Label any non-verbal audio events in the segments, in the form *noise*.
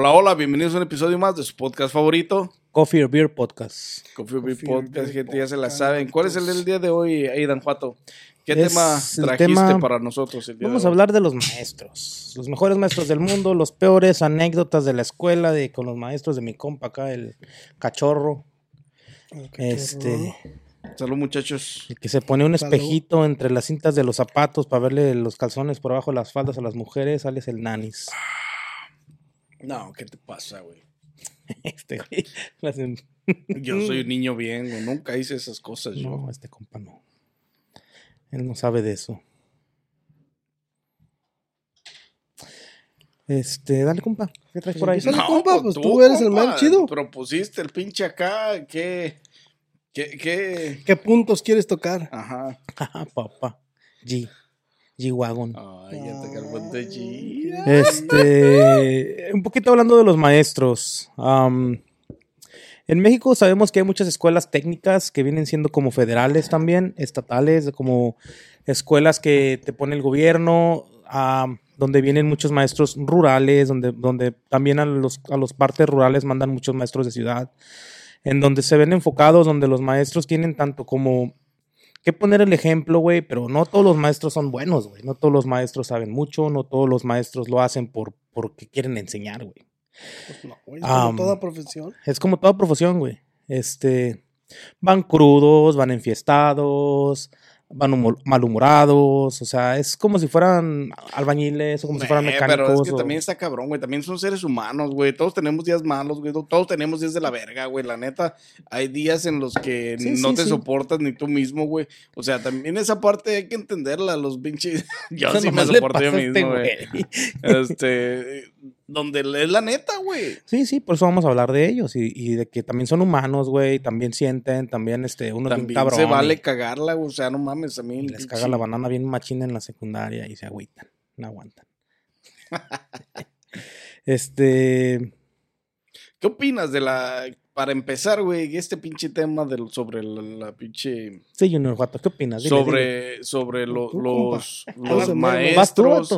Hola, hola, bienvenidos a un episodio más de su podcast favorito, Coffee or Beer Podcast. Coffee or Beer Coffee or Podcast, Beer gente, ya se la saben. ¿Cuál es el del día de hoy, Aidan Juato? ¿Qué Es tema el trajiste tema- para nosotros el día Vamos de a hoy? hablar de los maestros. Los mejores maestros del mundo, los peores anécdotas de la escuela de, con los maestros de mi compa acá, el cachorro. Este, Salud, muchachos. el que se pone un Salud. espejito entre las cintas de los zapatos para verle los calzones por abajo de las faldas a las mujeres, sale el nanis. No, ¿qué te pasa, güey? *laughs* Este güey. *laughs* hacen- *laughs* Yo soy un niño bien, güey. Nunca hice esas cosas yo. No, este compa no. Él no sabe de eso. Este, dale, compa. ¿Qué traes por ahí? Sale, compa, pues tú eres el mero chido. Propusiste el pinche acá. ¿Qué? ¿Qué? ¿Qué? ¿Qué puntos quieres tocar? Ajá. Ah, papá. G. G-Wagon. Ay, ya te de allí. Este, *laughs* un poquito hablando de los maestros. en México sabemos que hay muchas escuelas técnicas que vienen siendo como federales también, estatales, como escuelas que te pone el gobierno, donde vienen muchos maestros rurales, donde, donde también a los, a los partes rurales mandan muchos maestros de ciudad, en donde se ven enfocados, donde los maestros tienen tanto como que poner el ejemplo, güey, pero no todos los maestros son buenos, güey. No todos los maestros saben mucho, no todos los maestros lo hacen por porque quieren enseñar, güey. Pues no, güey, es como toda profesión. Es como toda profesión, güey. Este, van crudos, van enfiestados, malhumorados, o sea, es como si fueran albañiles o como si fueran Eh, mecánicos. Pero es que o- también está cabrón, güey. También son seres humanos, güey. Todos tenemos días malos, güey. Todos tenemos días de la verga, güey. La neta, hay días en los que Sí, no sí, te sí. soportas ni tú mismo, güey. O sea, también esa parte hay que entenderla, los pinches. *laughs* Yo sí me soporto yo este mismo, güey. Este. Donde es la neta, güey. Sí, sí, por eso vamos a hablar de ellos y, y de que también son humanos, güey, también sienten, también este, uno es También cabrón. se vale y- cagarla. O sea, no mames, a mí. les caga la banana bien machina en la secundaria y se agüitan, no aguantan. *laughs* este, ¿Qué opinas de la. Para empezar, güey, este pinche tema del, sobre la, la pinche. sí, Junior Juato, ¿qué opinas? Dile, dile. sobre sobre lo- Tú, los, maestros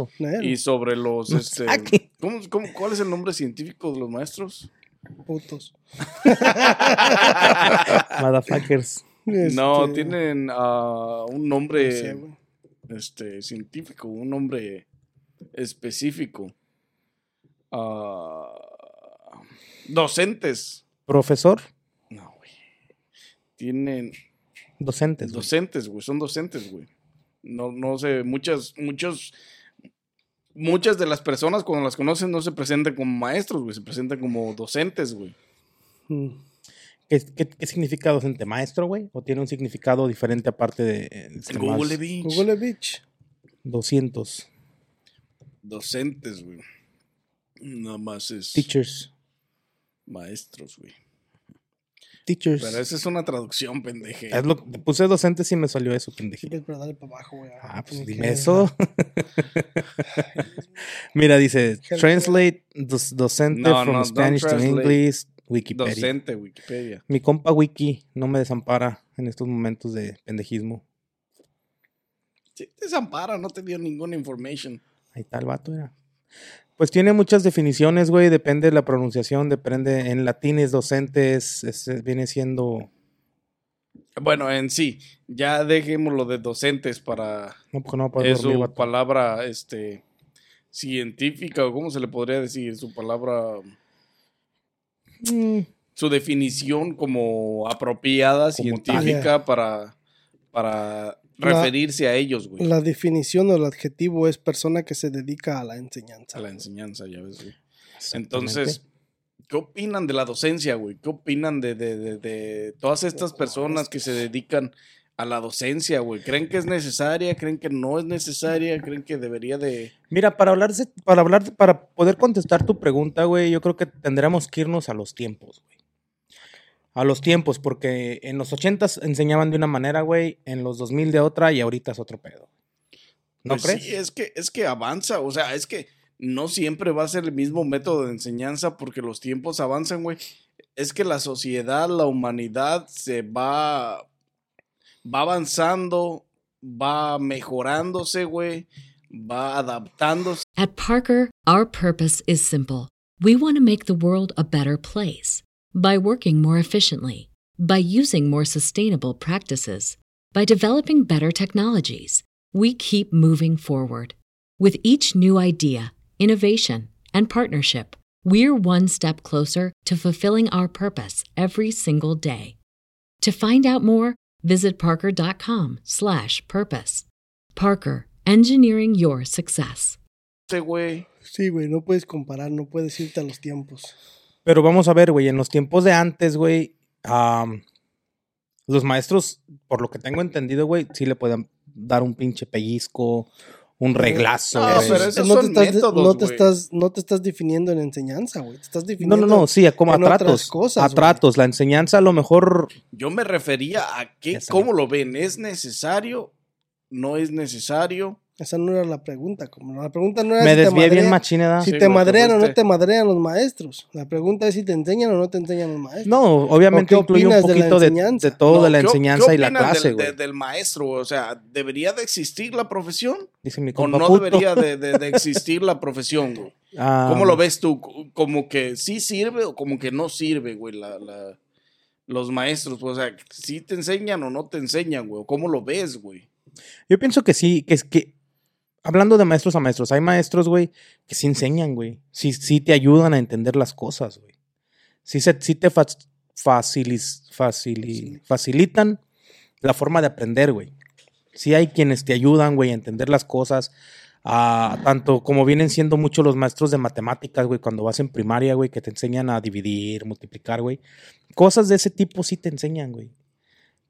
y sobre los este. ¿cómo, cómo, cuál es el nombre científico de los maestros? putos. *laughs* Motherfuckers. No, Este, tienen ah, un no nombre este científico, un nombre específico. Ah, docentes. Profesor, No, güey. Tienen docentes. güey. docentes, güey, son docentes, güey. No, no sé, muchas, muchos, muchas de las personas cuando las conocen no se presentan como maestros, güey, se presentan como docentes, güey. Mm. ¿Qué, qué, qué significa docente? ¿Maestro, güey? ¿O tiene un significado diferente aparte de más Google Beach. Google Beach. 200? Docentes, güey. Nada más es Teachers. maestros, güey. Teachers. Pero esa es una traducción, pendeje. Es lo, puse docentes y me salió eso, pendeje. Sí, pero dale para abajo, güey. Ah, pues dime que- eso. *laughs* Mira, dice, *laughs* translate docente No, from no, Spanish to. English, Wikipedia. Docente, Wikipedia. Mi compa Wiki no me desampara en estos momentos de pendejismo. Sí, te desampara, no te dio ninguna information. Ahí está el vato, era. Pues tiene muchas definiciones, güey, depende de la pronunciación, depende, en latín es docente, es- es- viene siendo, Bueno, en sí, ya dejémoslo de docentes para no, porque no va a poder es dormir, su vato. palabra este científica o cómo se le podría decir su palabra Mm, su definición como apropiada científica para para La- referirse a ellos güey La definición o el adjetivo es persona que se dedica a la enseñanza. a la enseñanza ya ves güey. entonces ¿Qué opinan de la docencia, güey? ¿Qué opinan de, de, de, de todas estas personas que se dedican a la docencia, güey? ¿Creen que es necesaria? ¿Creen que no es necesaria? ¿Creen que debería de...? Mira, para hablar, para hablar, para poder contestar tu pregunta, güey, yo creo que tendríamos que irnos a los tiempos, güey. A los tiempos, porque en los 80 enseñaban de una manera, güey, en los 2000 de otra y ahorita es otro pedo. ¿No Pues crees? Sí, es que, es que avanza, o sea, es que no siempre va a ser el mismo método de enseñanza porque los tiempos avanzan, güey. Es que la sociedad, la humanidad se va, va avanzando, va mejorándose, güey, va adaptándose. At Parker, our purpose is simple. We want to make the world a better place by working more efficiently, by using more sustainable practices, by developing better technologies. We keep moving forward. With each new idea, innovation, and partnership, we're one step closer to fulfilling our purpose every single day. To find out more, visit parker.com/purpose. Parker, engineering your success. Ese güey. Sí, güey, no puedes comparar, no puedes irte a los tiempos. Pero vamos a ver, güey, en los tiempos de antes, güey, los maestros, por lo que tengo entendido, güey, sí le pueden dar un pinche pellizco, un reglazo. No, pero esos no, te son estás, métodos, no, te güey. estás, no te estás definiendo en enseñanza, güey. Te estás No, definiendo no, no, sí, a como a tratos. cosas, a tratos. La enseñanza a lo mejor. Yo me refería a qué, cómo lo ven. ¿Es necesario? ¿No es necesario? Esa no era la pregunta. Como la pregunta no era Me si te desvié bien madrean- machina. Si Sí, te te madrean o no te madrean los maestros. La pregunta es si te enseñan o no te enseñan los maestros. No, obviamente ¿O qué incluye un opinas de la poquito de, todo No, de la ¿qué o- enseñanza qué y la clase, del, de- del maestro? O sea, ¿debería de existir la profesión? Dice mi ¿O no puto. debería de, de- de *laughs* existir la profesión, güey? Ah, ¿Cómo lo ves tú? ¿Como que sí sirve o como que no sirve, güey, la, la- los maestros? O sea, ¿sí te enseñan o no te enseñan, güey? ¿O ¿Cómo lo ves, güey? Yo pienso que sí, que es que. Hablando de maestros a maestros, hay maestros, güey, que sí enseñan, güey. Sí, sí te ayudan a entender las cosas, güey. Sí, se, sí te fa- facilis- facili- facilitan la forma de aprender, güey. Sí hay quienes te ayudan, güey, a entender las cosas. ah, tanto como vienen siendo muchos los maestros de matemáticas, güey, cuando vas en primaria, güey, que te enseñan a dividir, multiplicar, güey. Cosas de ese tipo sí te enseñan, güey.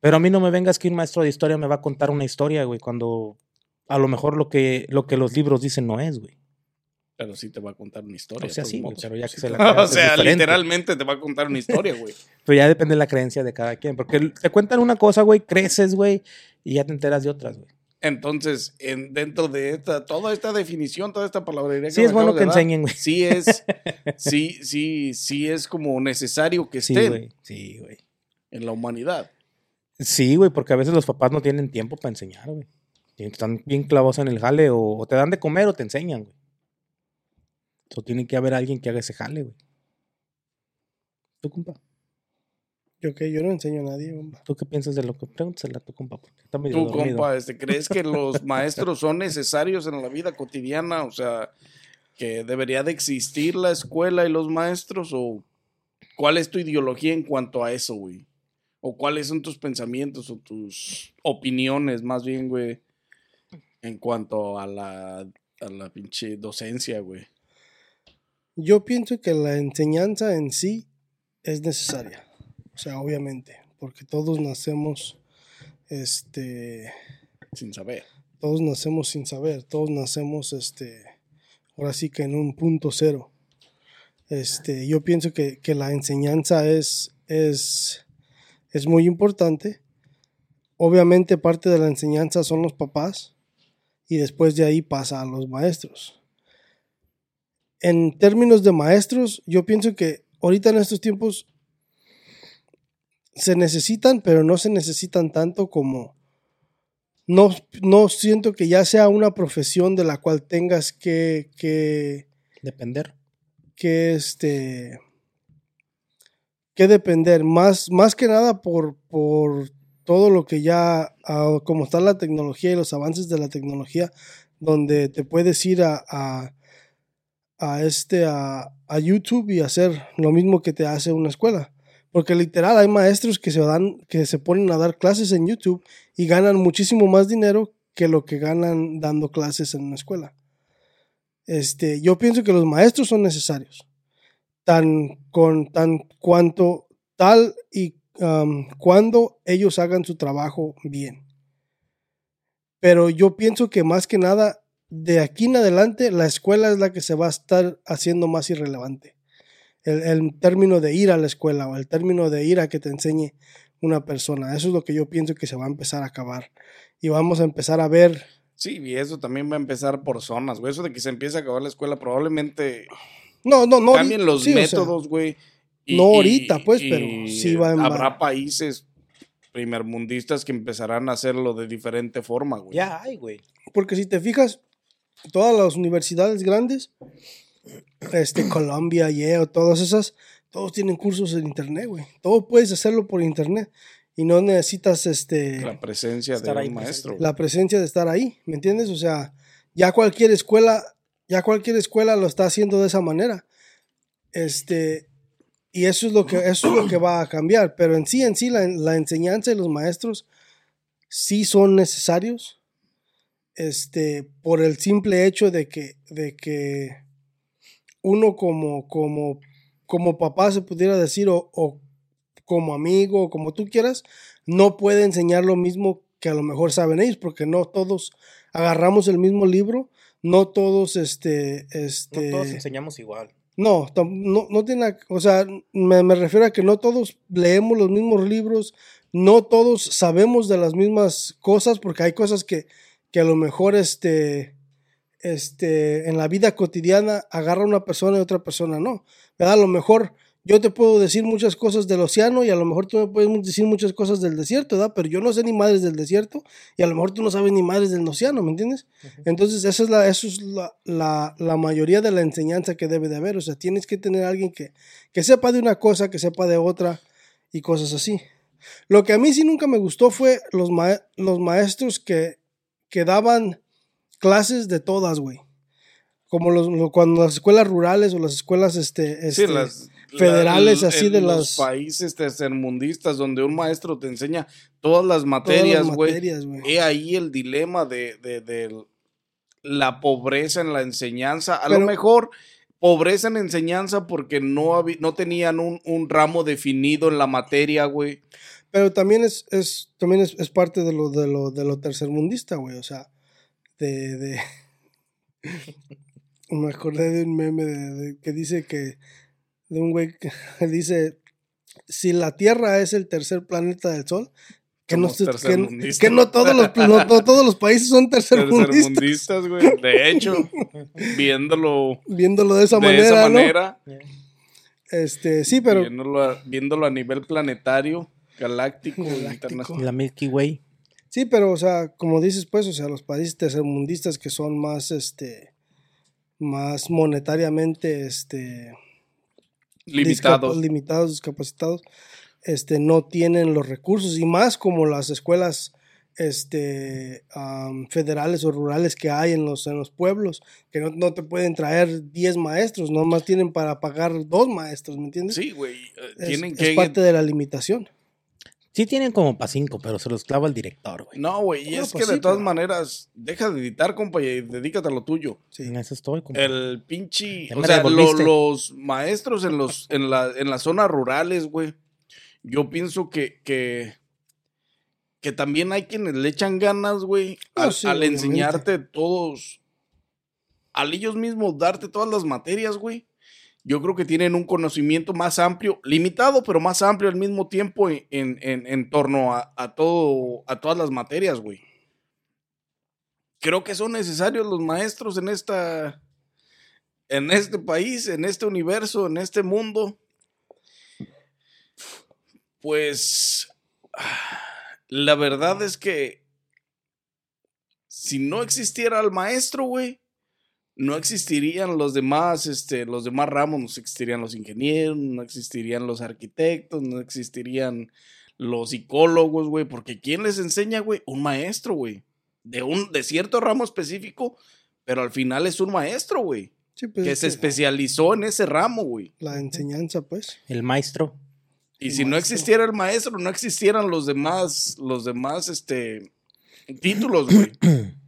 Pero a mí no me vengas que un maestro de historia me va a contar una historia, güey, cuando a lo mejor lo que, lo que los libros dicen no es, güey. Pero sí te va a contar una historia. O sea, sí, güey, pero ya que se la *laughs* o sea, literalmente te va a contar una historia, güey. *laughs* Pero ya depende de la creencia de cada quien. Porque te cuentan una cosa, güey, creces, güey, y ya te enteras de otras, güey. Entonces, en, dentro de esta, toda esta definición, toda esta palabrería Sí me es bueno que dar, enseñen, güey. Sí es, *laughs* sí, sí, sí es como necesario que Sí, estén güey. Sí, güey. en la humanidad. Sí, güey, porque a veces los papás no tienen tiempo para enseñar, güey. Están bien clavos en el jale o, o te dan de comer o te enseñan, güey. Entonces tiene que haber alguien que haga ese jale, güey. ¿Tú, compa? Yo que yo no enseño a nadie, compa. ¿Tú qué piensas de lo que pregúntasela a tu compa? Porque está medio Tú, dormido. compa, este, ¿crees que los *laughs* maestros son necesarios en la vida cotidiana? O sea, que debería de existir la escuela y los maestros o cuál es tu ideología en cuanto a eso, güey? ¿O cuáles son tus pensamientos o tus opiniones, más bien, güey, en cuanto a la, a la pinche docencia, güey? Yo pienso que la enseñanza en sí es necesaria. O sea, obviamente, porque todos nacemos, este, Sin saber. todos nacemos sin saber, todos nacemos, este, ahora sí que en un punto cero. Este, yo pienso que, que la enseñanza es, es, es muy importante. Obviamente parte de la enseñanza son los papás y después de ahí pasa a los maestros. En términos de maestros, yo pienso que ahorita en estos tiempos se necesitan, pero no se necesitan tanto como, no, no siento que ya sea una profesión de la cual tengas que, que, Depender. que, este, que depender, más, más que nada por, por todo lo que ya, ah, como está la tecnología y los avances de la tecnología, donde te puedes ir a, a, este, a YouTube y hacer lo mismo que te hace una escuela. Porque literal hay maestros que se dan, que se ponen a dar clases en YouTube y ganan muchísimo más dinero que lo que ganan dando clases en una escuela. Este, yo pienso que los maestros son necesarios. Tan con tan cuanto tal y um, cuando ellos hagan su trabajo bien. Pero yo pienso que más que nada, de aquí en adelante, la escuela es la que se va a estar haciendo más irrelevante el, el término de ir a la escuela o el término de ir a que te enseñe una persona. Eso es lo que yo pienso que se va a empezar a acabar. Y vamos a empezar a ver. Sí, y eso también va a empezar por zonas, güey. Eso de que se empiece a acabar la escuela probablemente No, no, no. cambien los sí, o sea, métodos, güey. Y- no y- ahorita, pues, y pero sí va en- Habrá países primermundistas que empezarán a hacerlo de diferente forma, güey. Ya hay, güey. porque si te fijas, todas las universidades grandes este, Columbia, Yale, todas esas, todos tienen cursos en internet, güey. Todo puedes hacerlo por internet y no necesitas este La presencia Estar de ahí un presente. maestro. la presencia de estar ahí, ¿me entiendes? O sea, ya cualquier escuela, ya cualquier escuela lo está haciendo de esa manera. Este, y eso es lo que, eso es lo que *clears throat* va a cambiar. Pero en sí, en sí, la, la enseñanza y los maestros sí son necesarios. Este, por el simple hecho de que, de que uno como, como, como papá se pudiera decir, o, o como amigo, o como tú quieras, no puede enseñar lo mismo que a lo mejor saben ellos, porque no todos agarramos el mismo libro, no todos, este, No este, todos enseñamos igual. No, no, no tiene, o sea, me, refiero a que no todos leemos los mismos libros, no todos sabemos de las mismas cosas, porque hay cosas que, que a lo mejor, este, este, en la vida cotidiana agarra una persona y otra persona no. A lo mejor yo te puedo decir muchas cosas del océano y a lo mejor tú me puedes decir muchas cosas del desierto, ¿verdad? Pero yo no sé ni madres del desierto y a lo mejor tú no sabes ni madres del océano, ¿me entiendes? Entonces, esa es, la, eso es la, la, la mayoría de la enseñanza que debe de haber. O sea, tienes que tener a alguien que, que sepa de una cosa, que sepa de otra y cosas así. Lo que a mí sí nunca me gustó fue los, ma- los maestros que, que daban clases de todas, güey. Como los, lo- cuando las escuelas rurales o las escuelas este, Sí, este, las federales la- así en de los las- países tercermundistas donde un maestro te enseña todas las materias, güey. He ahí el dilema de, de- de la pobreza en la enseñanza. A Pero- lo mejor pobreza en enseñanza porque no, no tenían un, un ramo definido en la materia, güey. Pero también es, es, también es, es parte de lo, de lo, de lo tercermundista, güey. O sea, de, de... *laughs* Me acordé de un meme de, de- que dice que, de un güey que *laughs* dice, si la Tierra es el tercer planeta del Sol, que no, que, que todos los, no, no todos los países son tercermundistas. Tercermundistas, güey. De hecho, viéndolo Viéndolo de esa de manera, esa ¿no? manera, Este, sí, pero viéndolo, a, viéndolo a nivel planetario, galáctico, Galáctico. internacional. La Milky Way. Sí, pero, o sea, como dices, pues, o sea, los países tercermundistas que son más, este, más monetariamente, este, Limitados. discapa- limitados, discapacitados, este, no tienen los recursos y más como las escuelas, este, federales o rurales que hay en los, en los pueblos, que no, no te pueden traer 10 maestros, nomás tienen para pagar dos maestros, ¿me entiendes? Sí, güey. eh, Es, parte de la limitación. Sí tienen como para cinco, pero se los clava el director, güey. No, güey. Y No, es pues que de todas pero- maneras, deja de editar, compa, y dedícate a lo tuyo. Sí. En eso estoy. compa. El pinche. Ya O sea, lo- los maestros en, los, en, la, en las zonas rurales, güey. Yo pienso que, que. Que también hay quienes le echan ganas, güey. No, Al, sí, al obviamente. enseñarte todos. Al ellos mismos darte todas las materias, güey. Yo creo que tienen un conocimiento más amplio, limitado, pero más amplio al mismo tiempo en, en, en- torno a, a todo, a todas las materias, güey. Creo que son necesarios los maestros en esta, en este país, en este universo, en este mundo. Pues la verdad es que si no existiera el maestro, güey, no existirían los demás, este, los demás ramos, no existirían los ingenieros, no existirían los arquitectos, no existirían los psicólogos, güey, porque ¿quién les enseña, güey? Un maestro, güey. De un, de cierto ramo específico, pero al final es un maestro, güey. Sí, pues, Que es se que especializó en ese ramo, güey. la enseñanza, pues. El maestro. Y El si no existiera el maestro, no existieran los demás, los demás, este, títulos, güey. *clears throat*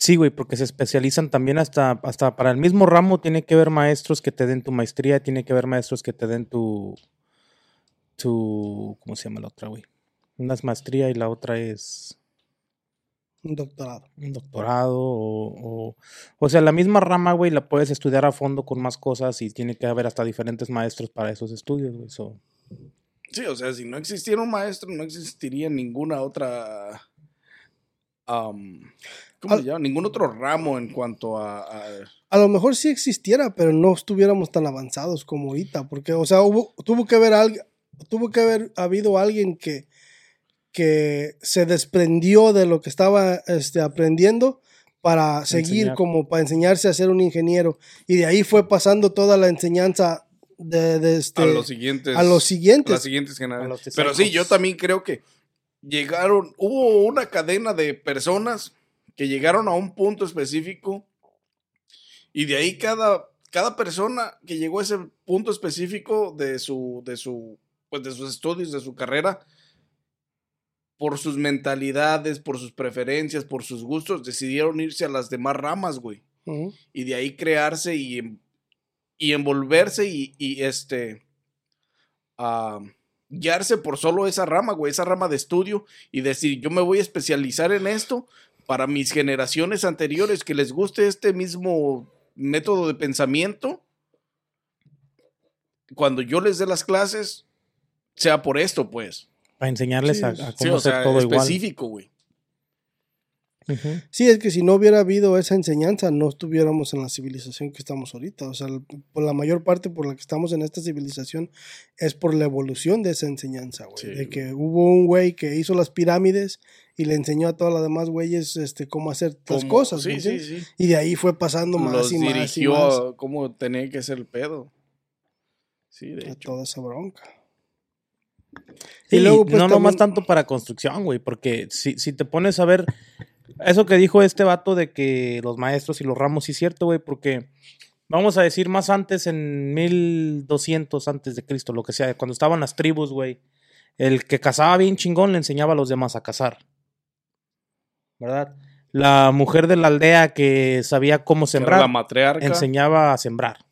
Sí, güey, porque se especializan también hasta, hasta para el mismo ramo. Tiene que haber maestros que te den tu maestría, tiene que haber maestros que te den tu. tu ¿Cómo se llama la otra, güey? Una es maestría y la otra es Un doctorado. un doctorado. O, o, o sea, la misma rama, güey, la puedes estudiar a fondo con más cosas y tiene que haber hasta diferentes maestros para esos estudios, güey. so. Sí, o sea, si no existiera un maestro, no existiría ninguna otra. ¿Cómo se llama? Ningún otro ramo en cuanto a. a- A lo mejor sí existiera, pero no estuviéramos tan avanzados como ahorita, porque, o sea, hubo, tuvo que haber alguien, tuvo que haber habido alguien que, que se desprendió de lo que estaba este, aprendiendo para seguir Enseñar. como para enseñarse a ser un ingeniero y de ahí fue pasando toda la enseñanza de, de este a los siguientes. a los siguientes. las siguientes A generaciones. los Pero sí, yo también creo que llegaron, hubo una cadena de personas que llegaron a un punto específico y de ahí cada, cada persona que llegó a ese punto específico de su, de su, pues de sus estudios, de su carrera, por sus mentalidades, por sus preferencias, por sus gustos, decidieron irse a las demás ramas, güey. Y de ahí crearse y, y envolverse y, y, este guiarse por solo esa rama, güey, esa rama de estudio y decir, yo me voy a especializar en esto para mis generaciones anteriores que les guste este mismo método de pensamiento. Cuando yo les dé las clases, sea por esto, pues. Para enseñarles Sí, a, cómo Sí, o hacer sea, todo igual. específico, Ujú. Sí, es que si no hubiera habido esa enseñanza, no estuviéramos en la civilización que estamos ahorita. O sea, por la mayor parte por la que estamos en esta civilización es por la evolución de esa enseñanza, güey. Sí, de güey. que hubo un güey que hizo las pirámides y le enseñó a todas las demás güeyes este, cómo hacer las cosas. ¿me Sí, sí, sí. Y de ahí fue pasando más Los y más y dirigió más a cómo tenía que ser el pedo. Sí, de a hecho. toda esa bronca. Sí, Y luego, pues, no nomás también- tanto para construcción, güey, porque si, si te pones a ver eso que dijo este vato de que los maestros y los ramos, sí es cierto, güey, porque vamos a decir más antes, en 1200 antes de Cristo, lo que sea, cuando estaban las tribus, güey, el que cazaba bien chingón le enseñaba a los demás a cazar. ¿Verdad? La mujer de la aldea que sabía cómo sembrar la enseñaba a sembrar.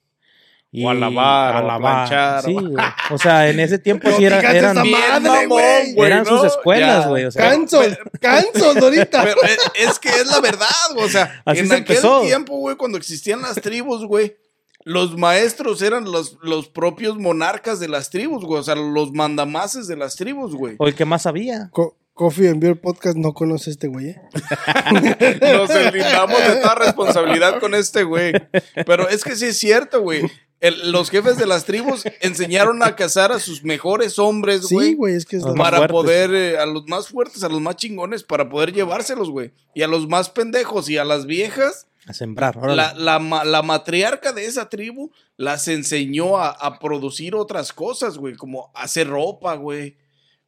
O a lavar, o a planchar, Sí, o- güey. *laughs* O sea, en ese tiempo sí era- eran, madre, mamón, güey. eran sus escuelas, Ya. güey. O sea, Cansos, *laughs* cansos ahorita. Pero es, es que es la verdad, güey, o sea, *laughs* Así en se aquel empezó. tiempo, güey, cuando existían las tribus, güey, los maestros eran los, los propios monarcas de las tribus, güey, o sea, los mandamases de las tribus, güey. o el que más sabía. Co- Coffee and Beer Podcast no conoce a este güey. ¿eh? Nos deslindamos de toda responsabilidad con este, güey. Pero es que sí es cierto, güey. El- los jefes de las tribus *laughs* enseñaron a cazar a sus mejores hombres, Sí, güey. güey, es que es para poder, eh, a los más fuertes, a los más chingones, para poder llevárselos, güey. Y a los más pendejos y a las viejas, A sembrar. órale. la, la, la matriarca de esa tribu las enseñó a, a producir otras cosas, güey, como hacer ropa, güey,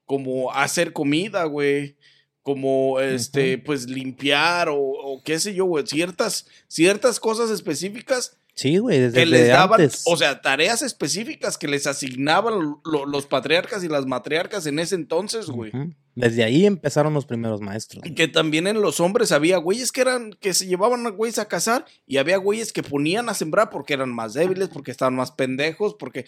como hacer comida, güey, como, este, pues limpiar o, o qué sé yo, güey, ciertas, ciertas cosas específicas Sí, güey, desde, que les desde daban, antes. o sea, tareas específicas que les asignaban lo- los patriarcas y las matriarcas en ese entonces, güey. Desde ahí empezaron los primeros maestros. Y Que también en los hombres había güeyes que eran, que se llevaban a güeyes a cazar y había güeyes que ponían a sembrar porque eran más débiles, porque estaban más pendejos, porque...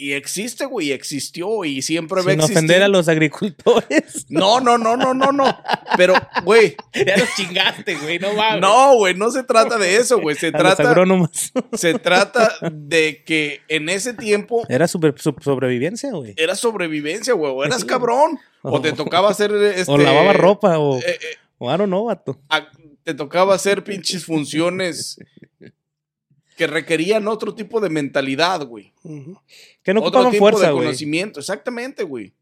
Y existe, güey, existió y siempre va a Sin existir. ofender a los agricultores. *laughs* No, no, no, no, no, no. Pero, güey, *laughs* ya los chingaste, güey, no mames. no, güey, no se trata de eso, güey. Se A los trata, agrónomos. *laughs* se trata de que en ese tiempo Era super- su sobrevivencia, güey. era sobrevivencia, güey. O eras cabrón, o te tocaba hacer este... O lavaba ropa, o, eh, eh, o I don't know, vato. a- te tocaba hacer pinches funciones que requerían otro tipo de mentalidad, güey. Que no otro ocupaban tipo fuerza, de güey. conocimiento, exactamente, güey.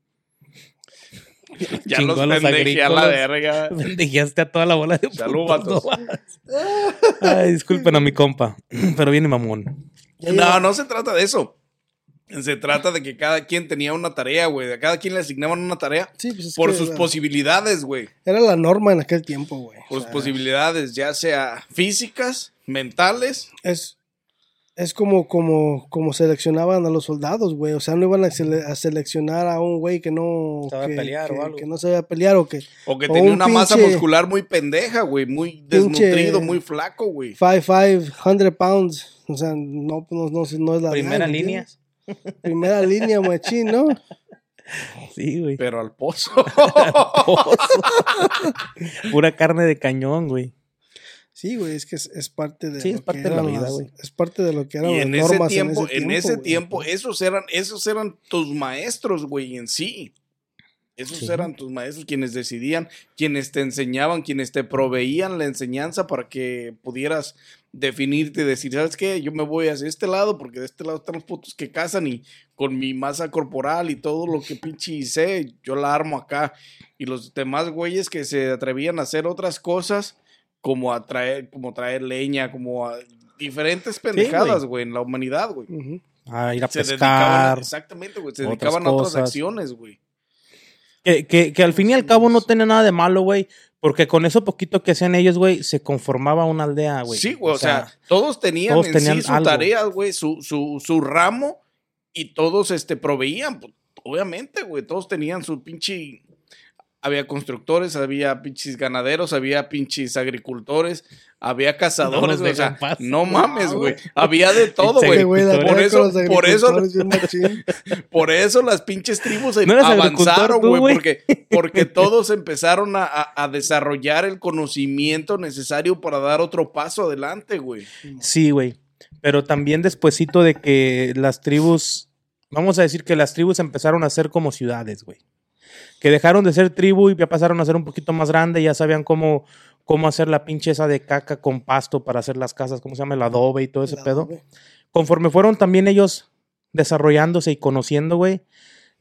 *laughs* ya Chingó los pendejé a la verga. *laughs* Pendejeaste a toda la bola de Salud, putos, vatos. no más. Ay, disculpen a mi compa, *clears throat* pero viene mamón. No, no se trata de eso. Se trata de que cada quien tenía una tarea, güey. A cada quien le asignaban una tarea Sí, pues es por que sus era- posibilidades, güey. Era la norma en aquel tiempo, güey. Por O sus posibilidades, ya sea físicas, mentales. Es, es como, como, como seleccionaban a los soldados, güey. O sea, no iban a, sele- a seleccionar a un güey que no... Sabía que, pelear o que- algo. que no sabía pelear o que O que O tenía un una masa muscular muy pendeja, güey. Muy Pinche- desnutrido, muy flaco, güey. 5'5", 100 pounds. O sea, no, no, no, no es la Primera ¿me línea. Primera línea, machín, ¿no? *laughs* Sí, güey. Pero al pozo. *laughs* Pura carne de cañón, güey. Sí, güey, es que es, es parte de Sí, lo es parte que de la vida, güey. Es parte de lo que eran y las en ese tiempo, en ese tiempo, esos eran, esos eran tus maestros, güey, en sí. Esos Sí. eran tus maestros quienes decidían, quienes te enseñaban, quienes te proveían la enseñanza para que pudieras definirte y decir, ¿sabes qué? Yo me voy hacia este lado porque de este lado están los putos que cazan y con mi masa corporal y todo lo que pinche sé, yo la armo acá. Y los demás güeyes que se atrevían a hacer otras cosas como a traer, como traer leña, como a diferentes pendejadas, güey, en la humanidad, güey. Ujú. A ir a Se dedicaban, pescar. exactamente, güey, se dedicaban a otras acciones, güey. Que, que, que al fin y al cabo no tiene nada de malo, güey. Porque con eso poquito que hacían ellos, güey, se conformaba una aldea, güey. Sí, güey, o sea, todos tenían todos en tenían sí su algo. tarea, güey, su, su, su ramo y todos este, proveían, pues, obviamente, güey, todos tenían su pinche... Había constructores, había pinches ganaderos, había pinches agricultores, había cazadores, los güey, o sea, dejan paz. no mames, güey, había de todo, güey. Por eso, por eso, *laughs* por eso las pinches tribus ¿No avanzaron, güey, güey? porque, porque todos empezaron a, a- a desarrollar el conocimiento necesario para dar otro paso adelante, güey. Sí, güey. Pero también despuesito de que las tribus, vamos a decir que las tribus empezaron a ser como ciudades, güey. Que dejaron de ser tribu y ya pasaron a ser un poquito más grande, ya sabían cómo, cómo hacer la pinche esa de caca con pasto para hacer las casas, ¿cómo se llama? El adobe y todo ese pedo. adobe. Conforme fueron también ellos desarrollándose y conociendo, güey,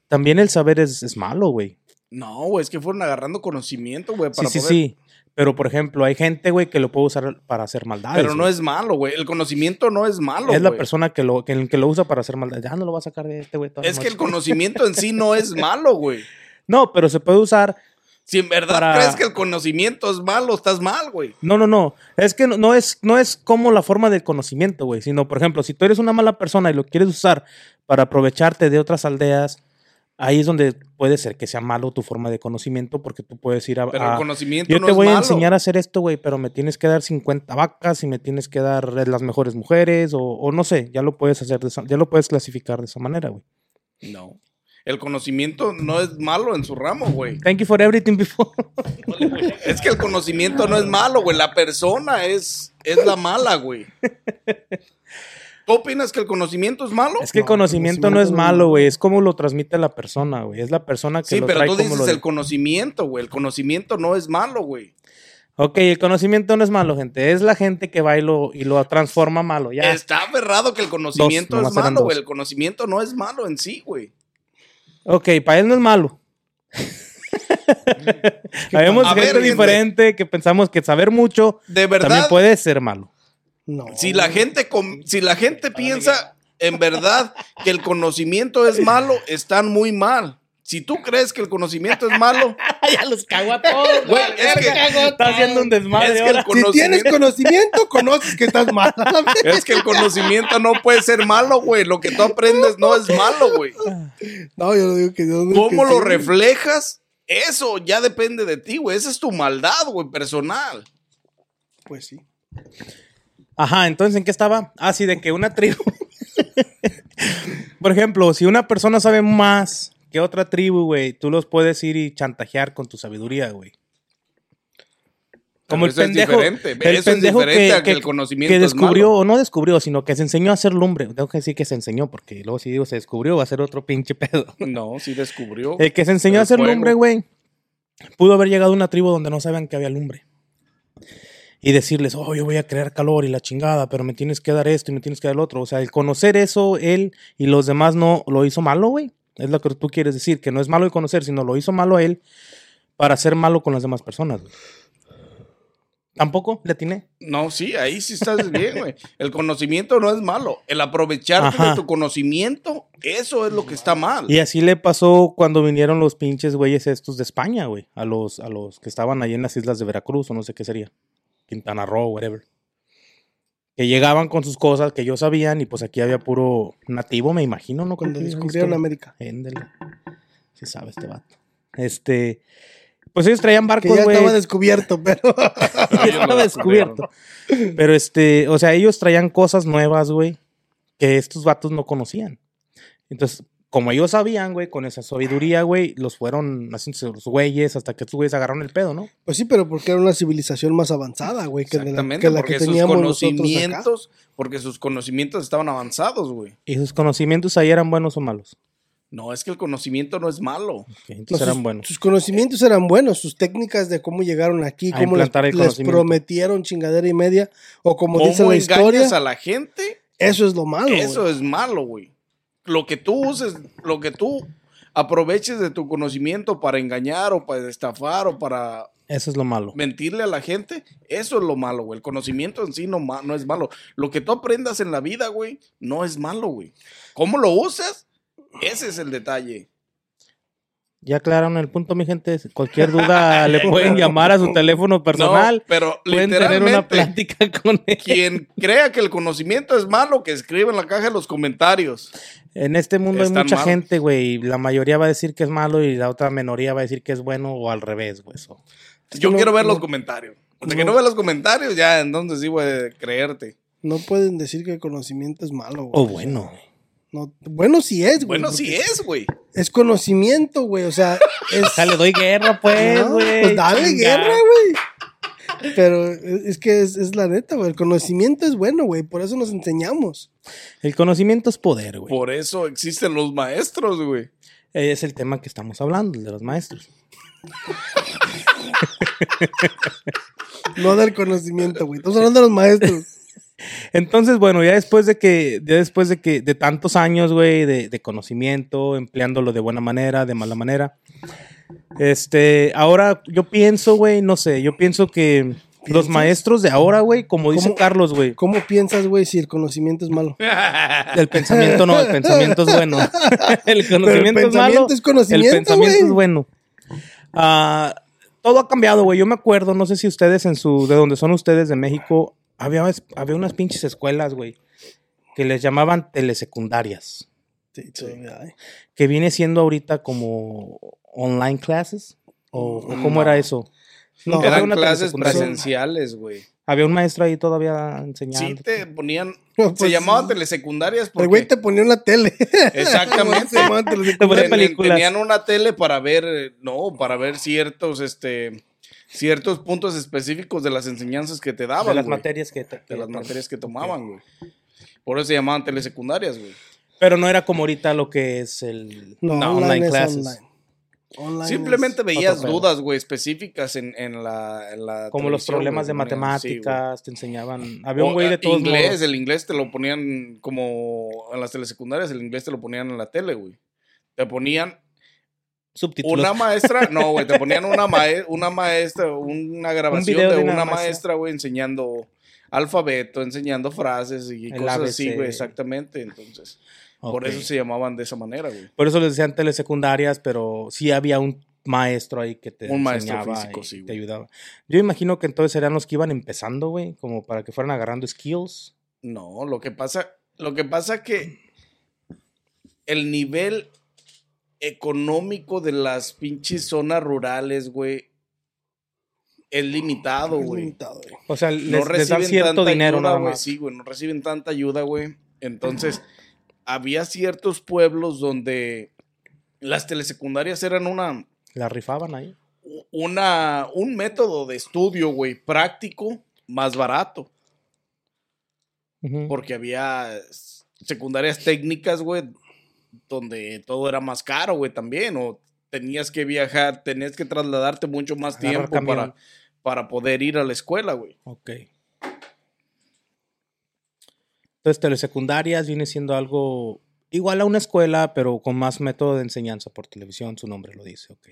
también el saber es, es malo, güey. No, güey, es que fueron agarrando conocimiento, güey, Sí, para sí, poder- sí. Pero, por ejemplo, hay gente, güey, que lo puede usar para hacer maldades. Pero no güey. es malo, güey. El conocimiento no es malo, Es la persona que lo, que, que lo usa para hacer maldades. Ya no lo va a sacar de este, güey. toda la Es que el conocimiento en sí no es malo, güey. No, pero se puede usar. Si en verdad Para- crees que el conocimiento es malo, estás mal, güey. No, no, no. Es que no, no es, no es como la forma del conocimiento, güey. Sino, por ejemplo, si tú eres una mala persona y lo quieres usar para aprovecharte de otras aldeas, ahí es donde puede ser que sea malo tu forma de conocimiento, porque tú puedes ir a. Pero a- el conocimiento yo no te es voy a enseñar a hacer esto, güey, pero me tienes que dar 50 vacas y me tienes que dar las mejores mujeres, o, o no sé, ya lo puedes hacer, de esa- ya lo puedes clasificar de esa manera, güey. No. El conocimiento no es malo en su ramo, güey. Thank you for everything before. *laughs* Es que el conocimiento no es malo, güey. La persona es, es la mala, güey. ¿Tú opinas que el conocimiento es malo? Es que el No, conocimiento no es malo, güey. Es como lo transmite la persona, güey. Es la persona que Sí, lo pero trae tú como dices lo el conocimiento, güey. El conocimiento no es malo, güey. Ok, el conocimiento no es malo, gente. Es la gente que va y lo, y lo transforma malo. Ya. Está aferrado que el conocimiento es malo, güey. El conocimiento no es malo en sí, güey. Ok, para él no es malo. *laughs* Habemos ver, gente gente. diferente que pensamos que saber mucho De verdad, también puede ser malo. No. si la gente, com- si la gente piensa en verdad que el conocimiento es malo, están muy mal. Si tú crees que el conocimiento es malo, *laughs* ya los cago a todos. Güey, es que- está haciendo un desmadre es que el ahora. Si tienes conocimiento, conocimiento, conoces que estás mal. *laughs* es que el conocimiento no puede ser malo, güey. Lo que tú aprendes no es malo, güey. No, yo no digo que no ¿Cómo que lo sí. reflejas? Eso ya depende de ti, güey. Esa es tu maldad, güey, personal. Pues sí. Ajá, entonces, ¿en qué estaba? Ah, sí, de que una tribu. *laughs* Por ejemplo, si una persona sabe más que otra tribu, güey, tú los puedes ir y chantajear con tu sabiduría, güey. Como Pero el eso es pendejo, diferente. el Eso es pendejo diferente que, a que el conocimiento que es descubrió, o no descubrió, sino que se enseñó a hacer lumbre. Tengo que decir que se enseñó, porque luego si digo se descubrió, va a ser otro pinche pedo. No, sí descubrió. El que se enseñó El a hacer fuego. lumbre, güey, pudo haber llegado a una tribu donde no sabían que había lumbre. Y decirles, oh, yo voy a crear calor y la chingada, pero me tienes que dar esto y me tienes que dar lo otro. O sea, el conocer eso, él y los demás no lo hizo malo, güey. Es lo que tú quieres decir, que no es malo el conocer, sino lo hizo malo a él para ser malo con las demás personas, güey. ¿Tampoco le atiné? No, sí, ahí sí estás *laughs* bien, güey. El conocimiento no es malo. El aprovecharte Ajá. de tu conocimiento, eso es lo que está mal. Y así le pasó cuando vinieron los pinches güeyes estos de España, güey. A los, a los que estaban ahí en las islas de Veracruz, o no sé qué sería. Quintana Roo, whatever. Que llegaban con sus cosas que ellos sabían, y pues aquí había puro nativo, me imagino, ¿no? Cuando Descubrieron América. Éndele. Sí sabe este vato. Este. Pues ellos traían Que barcos, ya güey. estaba descubierto, pero. *laughs* *laughs* Lo estaba descubierto. Pero este, o sea, ellos traían cosas nuevas, güey, que estos vatos no conocían. Entonces, como ellos sabían, güey, con esa sabiduría, güey, los fueron haciendo los güeyes hasta que estos güeyes agarraron el pedo, ¿no? Pues sí, pero porque era una civilización más avanzada, güey, que, la, Exactamente, que la porque que sus teníamos nosotros acá. conocimientos, porque sus conocimientos estaban avanzados, güey. Y sus conocimientos ahí eran buenos o malos. No, es que el conocimiento no es malo. Ok, No, entonces sus, eran buenos. sus conocimientos eran buenos, sus técnicas de cómo llegaron aquí, A cómo les, prometieron chingadera y media, o como ¿Cómo dice la engañas historia, a la gente? eso es lo malo. Eso es malo, güey. Lo que tú uses, lo que tú aproveches de tu conocimiento para engañar o para estafar o para Eso es lo malo. mentirle a la gente, eso es lo malo, güey. El conocimiento en sí no, no es malo. Lo que tú aprendas en la vida, güey, no es malo, güey. ¿Cómo lo usas? Ese es el detalle. Ya aclararon el punto, mi gente. Cualquier duda *laughs* le pueden llamar a su teléfono personal. No, pero pueden tener una literalmente, plática *laughs* con él. quien crea que el conocimiento es malo, que escriba en la caja de los comentarios. En este mundo hay mucha gente, güey. y La mayoría va a decir que es malo y la otra minoría va a decir que es bueno o al revés, güey. Yo no- quiero ver los no- comentarios. Hasta que no- no vea los comentarios, ya entonces sí voy a creerte. No pueden decir que el conocimiento es malo, güey. O bueno. No, bueno, sí es, güey. Bueno, sí es, güey. Es conocimiento, güey. O sea, es. *laughs* O sea, le doy guerra, pues, No, güey. pues dale guerra, güey. Pero es es que es, es la neta, güey. El conocimiento es bueno, güey. Por eso nos enseñamos. El conocimiento es poder, güey. Por eso existen los maestros, güey. Es el tema que estamos hablando, el de los maestros. *laughs* No del conocimiento, güey. Estamos hablando de los maestros. Entonces, bueno, ya después de que, ya después de que, de tantos años, güey, de, de conocimiento, empleándolo de buena manera, de mala manera, este, ahora yo pienso, güey, no sé, yo pienso que los maestros de ahora, güey, como dice. Carlos, güey, ¿Cómo piensas, güey, si el conocimiento es malo? *laughs* el pensamiento no, el pensamiento es bueno. *laughs* el conocimiento es malo, pensamiento es conocimiento, el pensamiento es bueno. Ah, todo ha cambiado, güey. Yo me acuerdo, no sé si ustedes en su, de donde son ustedes de México, había, había unas pinches escuelas, güey, que les llamaban telesecundarias, Sí, todavía hay. que viene siendo ahorita como online classes, o, o cómo No. era eso. No, Eran una clases presenciales, güey. Había un maestro ahí todavía enseñando. Sí te ponían, *laughs* se pues, llamaban telesecundarias El güey porque te ponía en la tele. *laughs* exactamente Se llamaban Te ponía telesecundarias. Tenían una tele para ver, eh, no, para ver ciertos, este, ciertos puntos específicos de las enseñanzas que te daban, de las güey. materias que, te- de las materias que tomaban, güey. Por eso se llamaban telesecundarias, güey. Pero no era como ahorita lo que es el No, no, online, online es classes. online. Online Simplemente veías dudas, güey, específicas en, en la, en la Como los problemas de ponían- sí, matemáticas, te enseñaban. Había un güey de eh, todos inglés, modos. el inglés te lo ponían como en las telesecundarias, el inglés te lo ponían en la tele, güey. Te ponían Subtítulos. Una maestra, no, güey, te ponían una, *laughs* mae- una maestra, una grabación de, de una una maestra. maestra, güey, enseñando alfabeto, enseñando frases y El cosas así, güey, exactamente. Entonces, por eso se llamaban de esa manera, güey. Por eso les decían telesecundarias, pero sí había un maestro ahí que te Un maestro físico, sí, te ayudaba. Yo imagino que entonces eran los que iban empezando, güey, como para que fueran agarrando skills. No, lo que pasa, lo que pasa que el nivel económico de las pinches zonas rurales, güey, es limitado, güey. limitado, güey. O sea, no les, les reciben dan cierto tanta dinero ayuda, nada güey. más. Sí, güey, no reciben tanta ayuda, güey. Entonces, había ciertos pueblos donde las telesecundarias eran una, La rifaban ahí. una, un método de estudio, güey, práctico, más barato. Porque había secundarias técnicas, güey, donde todo era más caro, güey, también. O tenías que viajar, tenías que trasladarte mucho más Agarrar tiempo para, para poder ir a la escuela, güey. Ok. Entonces, telesecundarias viene siendo algo igual a una escuela, pero con más método de enseñanza por televisión, su nombre lo dice, ok.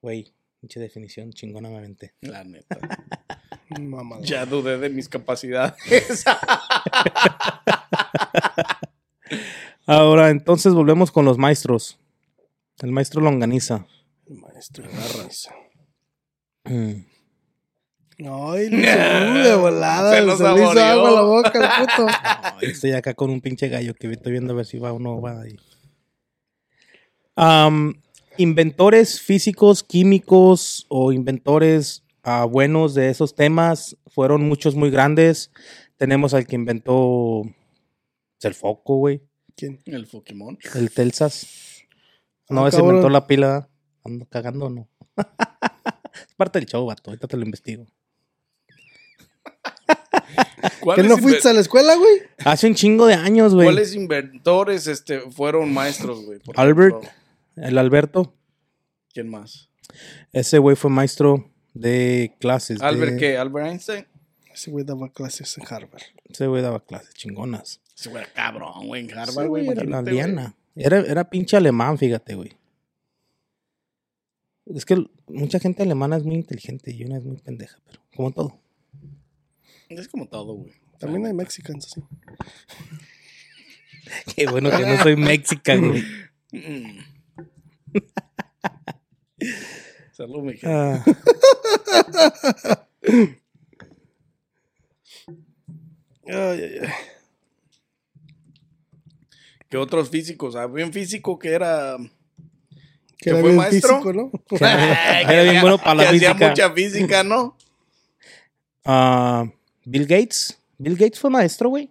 Güey, mucha definición chingona me aventé. La neta. *laughs* Mamador. Ya dudé de mis capacidades. *laughs* Ahora, entonces volvemos con los maestros. El maestro Longaniza. El maestro Garras. Mm. Ay, le uh, de volada. Se Se, lo le hizo agua a la boca, el puto. *laughs* No, estoy acá con un pinche gallo que estoy viendo a ver si va o no va ahí. Inventores físicos, químicos o inventores ah, buenos de esos temas fueron muchos muy grandes. Tenemos al que inventó el foco, güey, ¿Quién? El Pokémon. el Telsas. No, Ah, ese cabrón. inventó la pila. Ando cagando o no. *laughs* es parte del show, vato. Ahorita te lo investigo. ¿Que ¿Cuáles, no fuiste a la escuela, güey? Hace un chingo de años, güey. ¿Cuáles inventores este, fueron maestros, güey? Albert. ejemplo, El Alberto. ¿Quién más? Ese güey fue maestro de clases. ¿Albert de- qué? ¿Albert Einstein? Ese güey daba clases en Harvard. Ese güey daba clases chingonas. Ese güey era cabrón, güey, en Harvard, güey. era La güey. liana. Era, era pinche alemán, fíjate, güey. Es que mucha gente alemana es muy inteligente y una es muy pendeja, pero como todo. Es como todo, güey. También hay mexicanos así. *laughs* Qué bueno que no soy mexicano, güey. *laughs* Mm. *laughs* Salud, mi gente. Ah, Ay, ay, ay. ¿Qué otros físicos? Había un físico que era. Que ¿Que era fue bien maestro? físico, ¿no? *laughs* *laughs* Era bien bueno para la que hacía mucha física, ¿no? ah, Bill Gates. Bill Gates fue maestro, güey.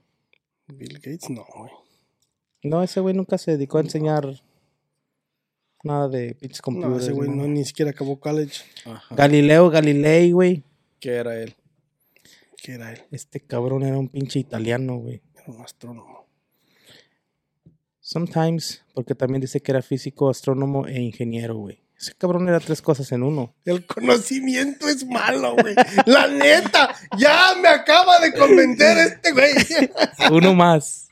Bill Gates, no, güey. No, ese güey nunca se dedicó a enseñar nada de pinches No, computadores. ese güey no, ni siquiera acabó college. Ajá. Galileo Galilei, güey. ¿Qué era él? Era él. Este cabrón era un pinche italiano, güey. Era un astrónomo. Sometimes, porque también dice que era físico, astrónomo e ingeniero, güey. Ese cabrón era tres cosas en uno. El conocimiento es malo, güey. La neta, ya me acaba de convencer este güey. *laughs* Uno más.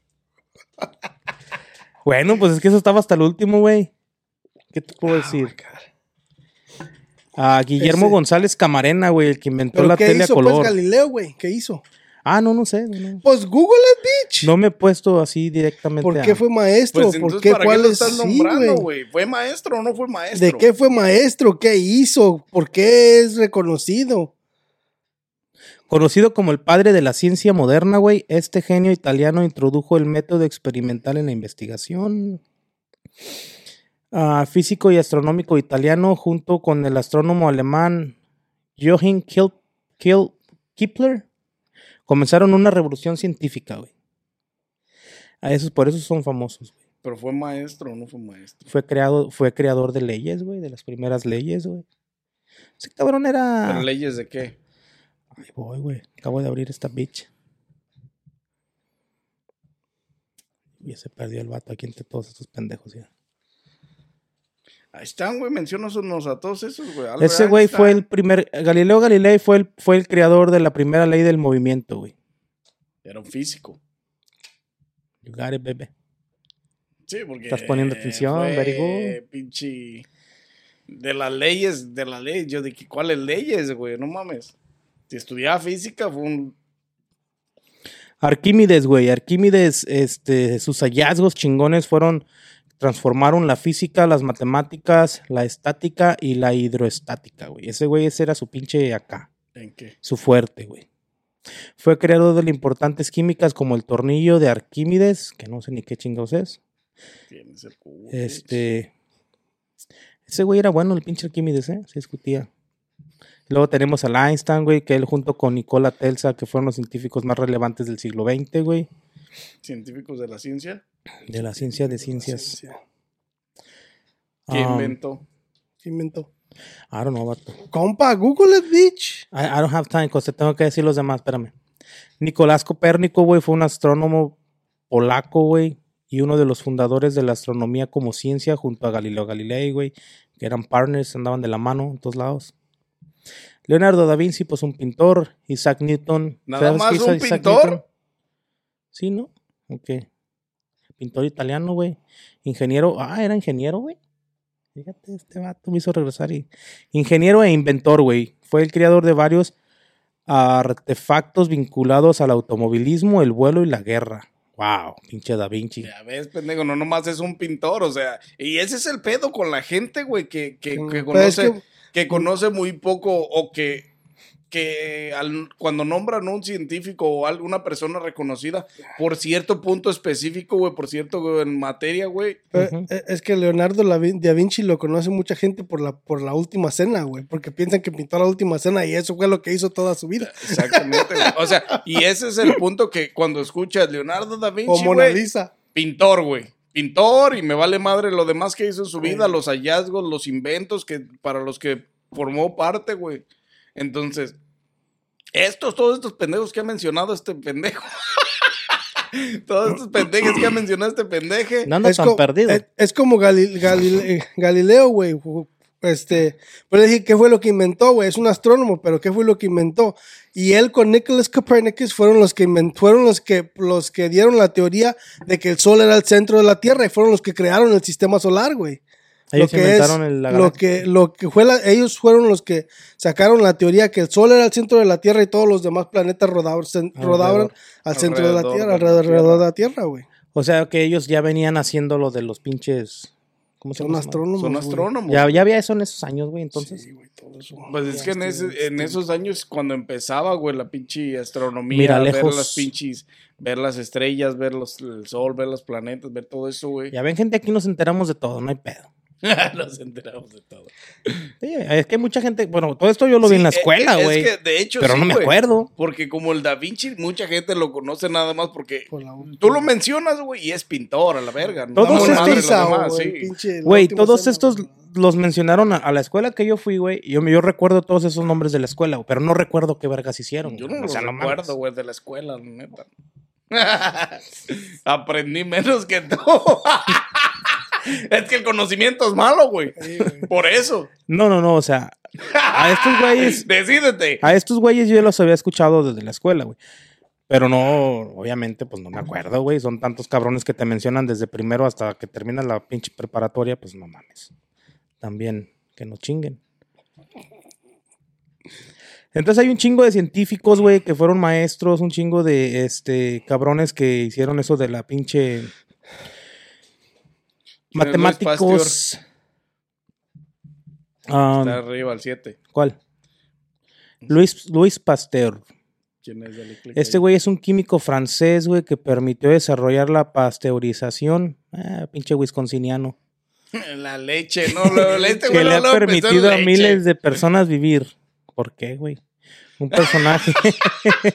Bueno, pues es que eso estaba hasta el último, güey. ¿Qué te puedo decir? A Guillermo Ese- González Camarena, güey, el que inventó ¿Pero la qué tele a hizo, color. pues, Galileo, güey? ¿Qué hizo? ah, no, no sé. No, Pues Google it, bitch. no me he puesto así directamente. ¿Por a- qué fue maestro? Pues ¿Por entonces, qué? ¿para qué ¿Cuál lo es? estás Sí, nombrando, güey. güey? ¿Fue maestro o no fue maestro? ¿De qué fue maestro? ¿Qué hizo? ¿Por qué es reconocido? Conocido como el padre de la ciencia moderna, güey, este genio italiano introdujo el método experimental en la investigación. Ah, físico y astronómico italiano, junto con el astrónomo alemán Johann Kiel- Kiel- Kepler, comenzaron una revolución científica, güey. A esos, por eso son famosos, güey. ¿Pero fue maestro o no fue maestro? Fue, creado, fue creador de leyes, güey, de las primeras leyes, güey. Ese cabrón era... ¿Pero leyes de qué? Ahí voy, güey. Acabo de abrir esta bitch. Ya se perdió el vato aquí entre todos estos pendejos ya. Ahí están, güey. Menciónanos a todos esos, güey. Ese güey fue el primer. Galileo Galilei fue el, fue el creador de la primera ley del movimiento, güey. Era un físico. You got it, baby. Sí, porque. Estás poniendo atención, fue very good. Pinche. De las leyes, de las leyes. Yo dije, ¿cuáles leyes, güey? No mames. Si estudiaba física, fue un. Arquímedes, güey. Arquímedes, este, sus hallazgos chingones fueron. Transformaron la física, las matemáticas, la estática y la hidroestática, güey. Ese güey, ese era su pinche acá. ¿En qué? su fuerte, güey. Fue creador de importantes químicas como el tornillo de Arquímedes, que no sé ni qué chingados es. Tienes el culo, Este. Ese güey era bueno, el pinche Arquímedes, ¿eh? Se discutía. Luego tenemos al Einstein, güey, que él junto con Nikola Tesla, que fueron los científicos más relevantes del siglo XX, güey. Científicos de la ciencia. De la ciencia de ciencias. Ciencia. ¿Quién Um, inventó? ¿Qué inventó? I don't know, vato. Compa, Google it, bitch. I, I don't have time, cause te tengo que decir los demás, espérame. Nicolás Copérnico, güey, fue un astrónomo polaco, güey, y uno de los fundadores de la astronomía como ciencia junto a Galileo Galilei, güey, que eran partners, andaban de la mano en todos lados. Leonardo da Vinci, pues un pintor. Isaac Newton. ¿Nada ¿sabes más un Isaac pintor? Newton? Sí, ¿no? Ok. Pintor italiano, güey. Ingeniero. Ah, era ingeniero, güey. Fíjate, este vato me hizo regresar y. Ingeniero e inventor, güey. Fue el creador de varios artefactos vinculados al automovilismo, el vuelo y la guerra. Wow, pinche Da Vinci. Ya ves, pendejo, no nomás es un pintor, o sea, y ese es el pedo con la gente, güey, que, que, que Pero es conoce, que- que conoce muy poco o que, que al- cuando nombran un científico o alguna persona reconocida por cierto punto específico, güey, por cierto en materia, güey, Eh, Es que Leonardo da Vinci lo conoce mucha gente por la, por la última cena, güey. Porque piensan que pintó la última cena y eso fue lo que hizo toda su vida. exactamente, güey. O sea, y ese es el punto que cuando escuchas Leonardo da O Vinci, Mona güey, Lisa. pintor, güey. Pintor y me vale madre lo demás que hizo en su vida, los hallazgos, los inventos que para los que formó parte, güey. Entonces, estos, todos estos pendejos que ha mencionado este pendejo. *laughs* todos estos pendejos que ha mencionado este pendeje. No ando es, tan perdido. es- es como Galil- Galil- eh, Galileo, güey. Este, pero le dije, ¿qué fue lo que inventó, güey? Es un astrónomo, pero ¿qué fue lo que inventó? Y él con Nicholas Copernicus fueron los que invent- fueron los que, los que dieron la teoría de que el sol era el centro de la Tierra y fueron los que crearon el sistema solar, güey. Ellos lo que inventaron es, el- la lo que lo que fue la- ellos fueron los que sacaron la teoría que el sol era el centro de la Tierra y todos los demás planetas rodaban, al centro de la Tierra, de alrededor, de la Tierra, güey. O sea, que ellos ya venían haciendo lo de los pinches... ¿Cómo se Son llama? astrónomos. Son astrónomos. Ya, ya había eso en esos años, güey, entonces. Sí, güey, todo eso. Pues es que en, ese- en esos años, cuando empezaba, güey, la pinche astronomía, Mira, ver lejos. las pinches, ver las estrellas, ver los, el sol, ver los planetas, ver todo eso, güey. Ya ven, gente, aquí nos enteramos de todo, no hay pedo. *laughs* Nos enteramos de todo. Sí, es que hay mucha gente, bueno, todo esto yo lo vi en la escuela, es güey. que, de hecho, Pero sí, no me acuerdo. Porque como el Da Vinci, mucha gente lo conoce nada más porque Por tú lo mencionas, güey, y es pintor a la verga. No Todos estos- los güey, todos cena, estos los mencionaron a, a la escuela que yo fui, güey. y Yo, yo recuerdo todos esos nombres de la escuela, pero no recuerdo qué vergas hicieron. Yo no O sea, lo mames. recuerdo, güey, de la escuela, la neta. *laughs* Aprendí menos que tú. *laughs* es que el conocimiento es malo, güey. Sí, güey. Por eso. No, no, no, o sea, a estos güeyes, *laughs* Decídete. a estos güeyes yo los había escuchado desde la escuela, güey. Pero no, obviamente, pues no me acuerdo, güey. Son tantos cabrones que te mencionan desde primero hasta que termina la pinche preparatoria, pues no mames. También, que no chinguen. Entonces hay un chingo de científicos, güey, que fueron maestros, un chingo de este cabrones que hicieron eso de la pinche matemáticos. Ah, Está arriba al 7. ¿Cuál? Luis, Luis Pasteur. Este güey es un químico francés, güey, que permitió desarrollar la pasteurización. Ah, pinche wisconsiniano. *laughs* La leche, no, lo- este *laughs* que le ha permitido a leche. miles de personas vivir. ¿Por qué, güey? Un personaje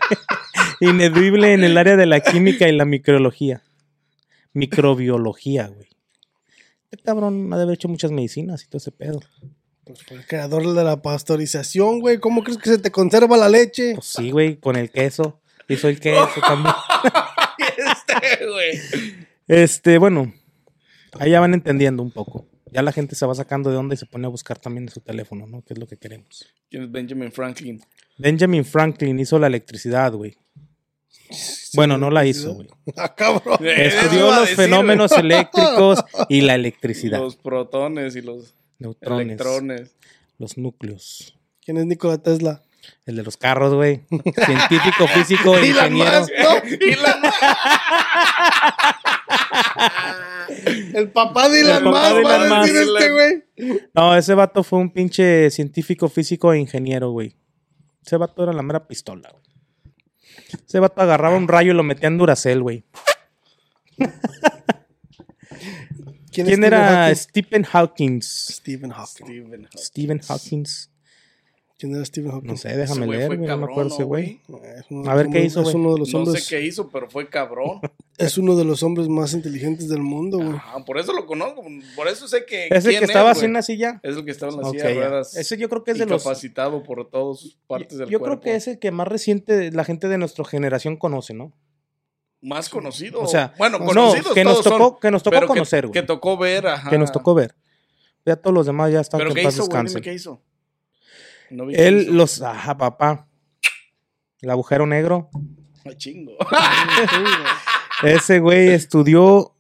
*laughs* ineludible en el área de la química y la microbiología. Microbiología, güey. Este cabrón ha de haber hecho muchas medicinas y todo ese pedo. Pues fue el creador de la pasteurización, güey. ¿Cómo crees que se te conserva la leche? Pues sí, güey, con el queso. Hizo el queso *laughs* también. Este, güey. Este, bueno, ahí ya van entendiendo un poco. Ya la gente se va sacando de onda y se pone a buscar también en su teléfono, ¿no? Que es lo que queremos. ¿Quién es Benjamin Franklin? Benjamin Franklin hizo la electricidad, güey. Bueno, no la hizo, güey. *laughs* Ah, cabrón. Estudió los decir, fenómenos eléctricos y la electricidad. Los protones y los neutrones, electrones. los núcleos. ¿Quién es Nikola Tesla? El de los carros, güey. *laughs* Científico, físico, *laughs* Y la ingeniero. más, ¿no? Y la El papá de Elon papá Musk, de va Elon a decir Musk. este, güey. No, ese vato fue un pinche científico, físico e ingeniero, güey. Ese vato era la mera pistola, güey. Ese vato agarraba un rayo y lo metía en Duracell, güey. ¿Quién, ¿Quién es era Stephen Stephen? Hawking? Stephen Hawking. Stephen Hawking. Stephen Hawking. ¿Quién era Stephen Hawking? No sé, Ese déjame güey leer, fue. No me acuerdo ¿no, ese güey. Es A ver, ¿qué hizo, Es uno de los No hombres, sé qué hizo, pero fue cabrón. *laughs* es uno de los hombres más inteligentes del mundo, güey. Ah, por eso lo conozco. Por eso sé que. Ese quién que es, estaba así en la silla. Es el que estaba en la Ok, silla de ya. ruedas. Ese yo creo que es de los. Incapacitado por todas sus partes del Yo cuerpo. creo que es el que más reciente la gente de nuestra generación conoce, ¿no? Más conocido. O sea, bueno, no, conocidos que nos todos tocó, son, que nos tocó que- conocer, que, güey. tocó ver, ajá. Que nos tocó ver. Ya todos los demás ya están ¿Pero que qué en paz hizo? Dime qué hizo. No vi Él los, ajá, papá. El agujero negro. Ah, chingo. *laughs* Ese güey estudió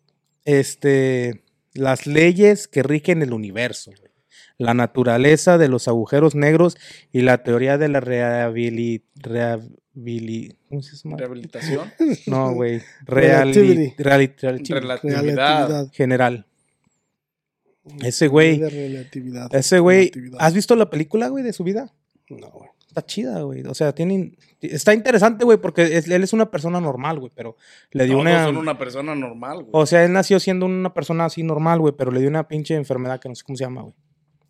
este las leyes que rigen el universo, güey. la naturaleza de los agujeros negros y la teoría de la rehabili, rehabili- ¿cómo se llama? Rehabilitación. *laughs* No, güey. Reali- reali-. Relatividad. general. Ese güey, De relatividad. ese güey, Relatividad. ¿has visto la película, güey, de su vida? No, güey. Está chida, güey. O sea, tiene, está interesante, güey, porque es- él es una persona normal, güey, pero le dio Todos una, son una persona normal, güey. O sea, él nació siendo una persona así normal, güey, pero le dio una pinche enfermedad que no sé cómo se llama, güey.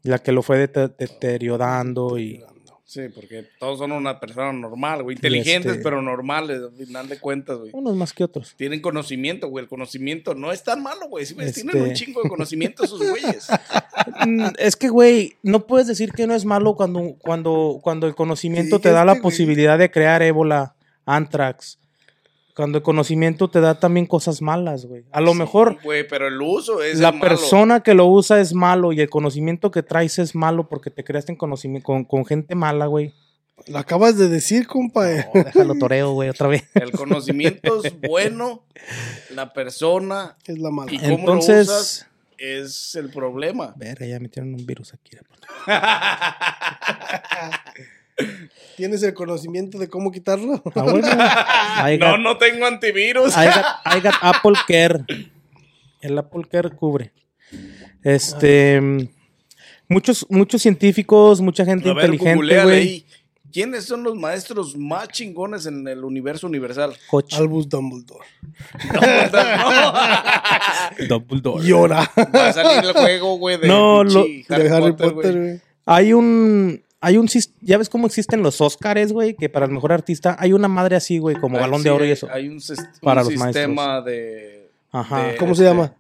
La que lo fue dete- deteriorando y... Sí, porque todos son una persona normal, güey. Inteligentes, este- pero normales, al final de cuentas, güey. Unos más que otros. Tienen conocimiento, güey. El conocimiento no es tan malo, güey. Sí, ves, Este- Tienen un chingo de conocimiento esos güeyes. *laughs* Mm, Es que, güey, no puedes decir que no es malo cuando, cuando, cuando el conocimiento Sí, te da la este, güey. posibilidad de crear ébola, antrax. Cuando el conocimiento te da también cosas malas, güey. A lo Sí, mejor Güey, pero el uso es la el malo. persona que lo usa es malo y el conocimiento que traes es malo porque te creaste en conocimiento con, con gente mala, güey. Lo acabas de decir, compa. No, *laughs* déjalo toreo, güey, otra vez. El conocimiento es bueno. La persona Es la mala. ¿Y cómo lo Entonces, usas? es el problema. Verga, ya metieron un virus aquí. *laughs* ¿Tienes el conocimiento de cómo quitarlo? Ah, bueno. *laughs* No, no tengo antivirus. I got, I got Apple Care. El Apple Care cubre. Este. Muchos, muchos científicos, mucha gente A ver, inteligente, güey. ¿Quiénes son los maestros más chingones en el universo universal? Coach. Albus Dumbledore. *laughs* *laughs* Dumbledore. Llora. Va a salir el juego, güey, de, No, lo- pinche de Harry Potter, güey. güey. Hay un. Hay un. sis- Ya ves cómo existen los Oscars, güey, que para el mejor artista hay una madre así, güey, como Ay, balón sí, de oro y eso. Hay un, sis- Para un los sistema de, Ajá. de- ¿Cómo se este, llama?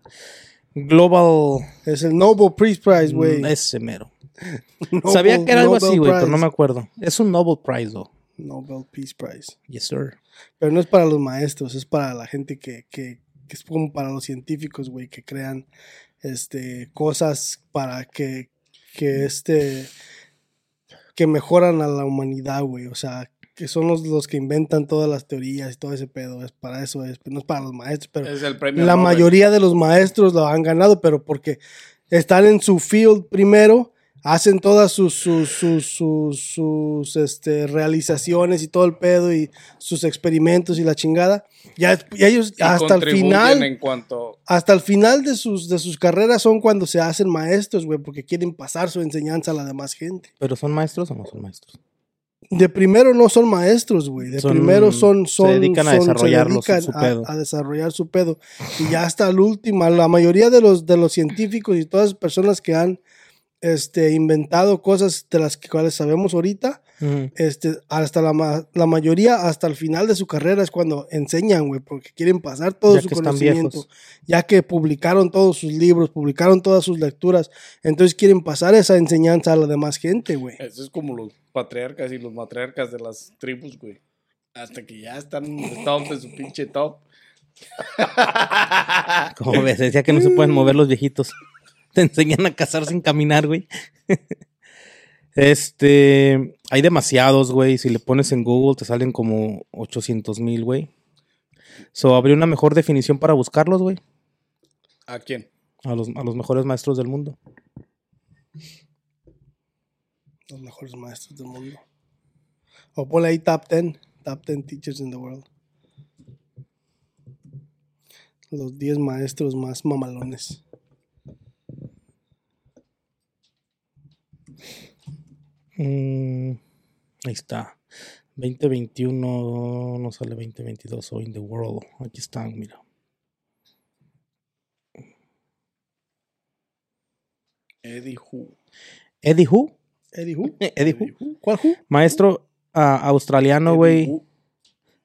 Global. Es el Nobel Peace Prize, güey. mm, Ese mero. *laughs* Sabía que era algo Nobel así, güey, pero no me acuerdo. Es un Nobel Prize, though. Nobel Peace Prize. Yes, sir. Pero no es para los maestros, es para la gente que, que, que es como para los científicos, güey, que crean este cosas para que, que este que mejoran a la humanidad, güey. O sea, que son los, los que inventan todas las teorías y todo ese pedo. Es para eso, es, no es para los maestros, pero Es el premio la Nobel. mayoría de los maestros lo han ganado, pero porque están en su field primero, hacen todas sus, sus, sus, sus, sus, este, realizaciones y todo el pedo y sus experimentos y la chingada. Ya, y ellos Y hasta el final, en cuanto hasta el final de sus, de sus carreras son cuando se hacen maestros, güey, porque quieren pasar su enseñanza a la demás gente. ¿Pero son maestros o no son maestros? De primero no son maestros, güey. De Son- primero son, se dedican a son- dedican su a- pedo. a desarrollar su pedo. Y ya hasta el último, la mayoría de los, de los científicos y todas las personas que han este, inventado cosas de las que cuales sabemos ahorita, este, hasta la, ma- la mayoría, hasta el final de su carrera es cuando enseñan, güey, porque quieren pasar todo Ya su conocimiento, ya que publicaron todos sus libros, publicaron todas sus lecturas, entonces quieren pasar esa enseñanza a la demás gente, güey. Eso es como los patriarcas y los matriarcas de las tribus, güey. Hasta que ya están top de su pinche top. Como ves, decía que no se pueden mover los viejitos. *laughs* *laughs* Te enseñan a cazar sin caminar, güey. *laughs* Este, hay demasiados, güey. Si le pones en Google te salen como 800 mil, güey. So, habría una mejor definición para buscarlos, güey. ¿A quién? A los, a los mejores maestros del mundo. Los mejores maestros del mundo. O ponle ahí top 10. Top 10 teachers in the world. Los 10 maestros más mamalones. Mm, ahí está. 2021, no sale 2022 o in the world. Aquí están, mira. Eddie Hu. Eddie Who? Eddie Who? *laughs* Eddie Who. ¿Cuál Who? Maestro ah, australiano, güey.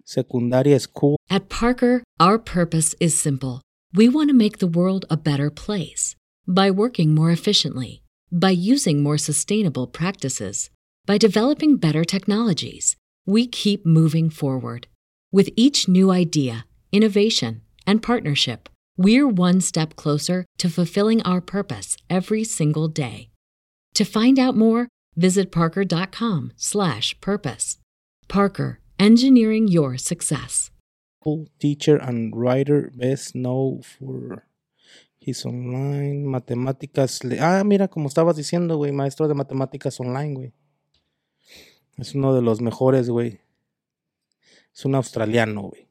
Secundaria school. At Parker, our purpose is simple. We want to make the world a better place by working more efficiently, by using more sustainable practices, by developing better technologies. We keep moving forward. With each new idea, innovation, and partnership, we're one step closer to fulfilling our purpose every single day. To find out more, visit parker.com/purpose. Parker, engineering your success. teacher and writer best known for his online matemáticas. le- Ah, mira, como estabas diciendo, güey, maestro de matemáticas online, güey. Es uno de los mejores, güey. Es un australiano, güey.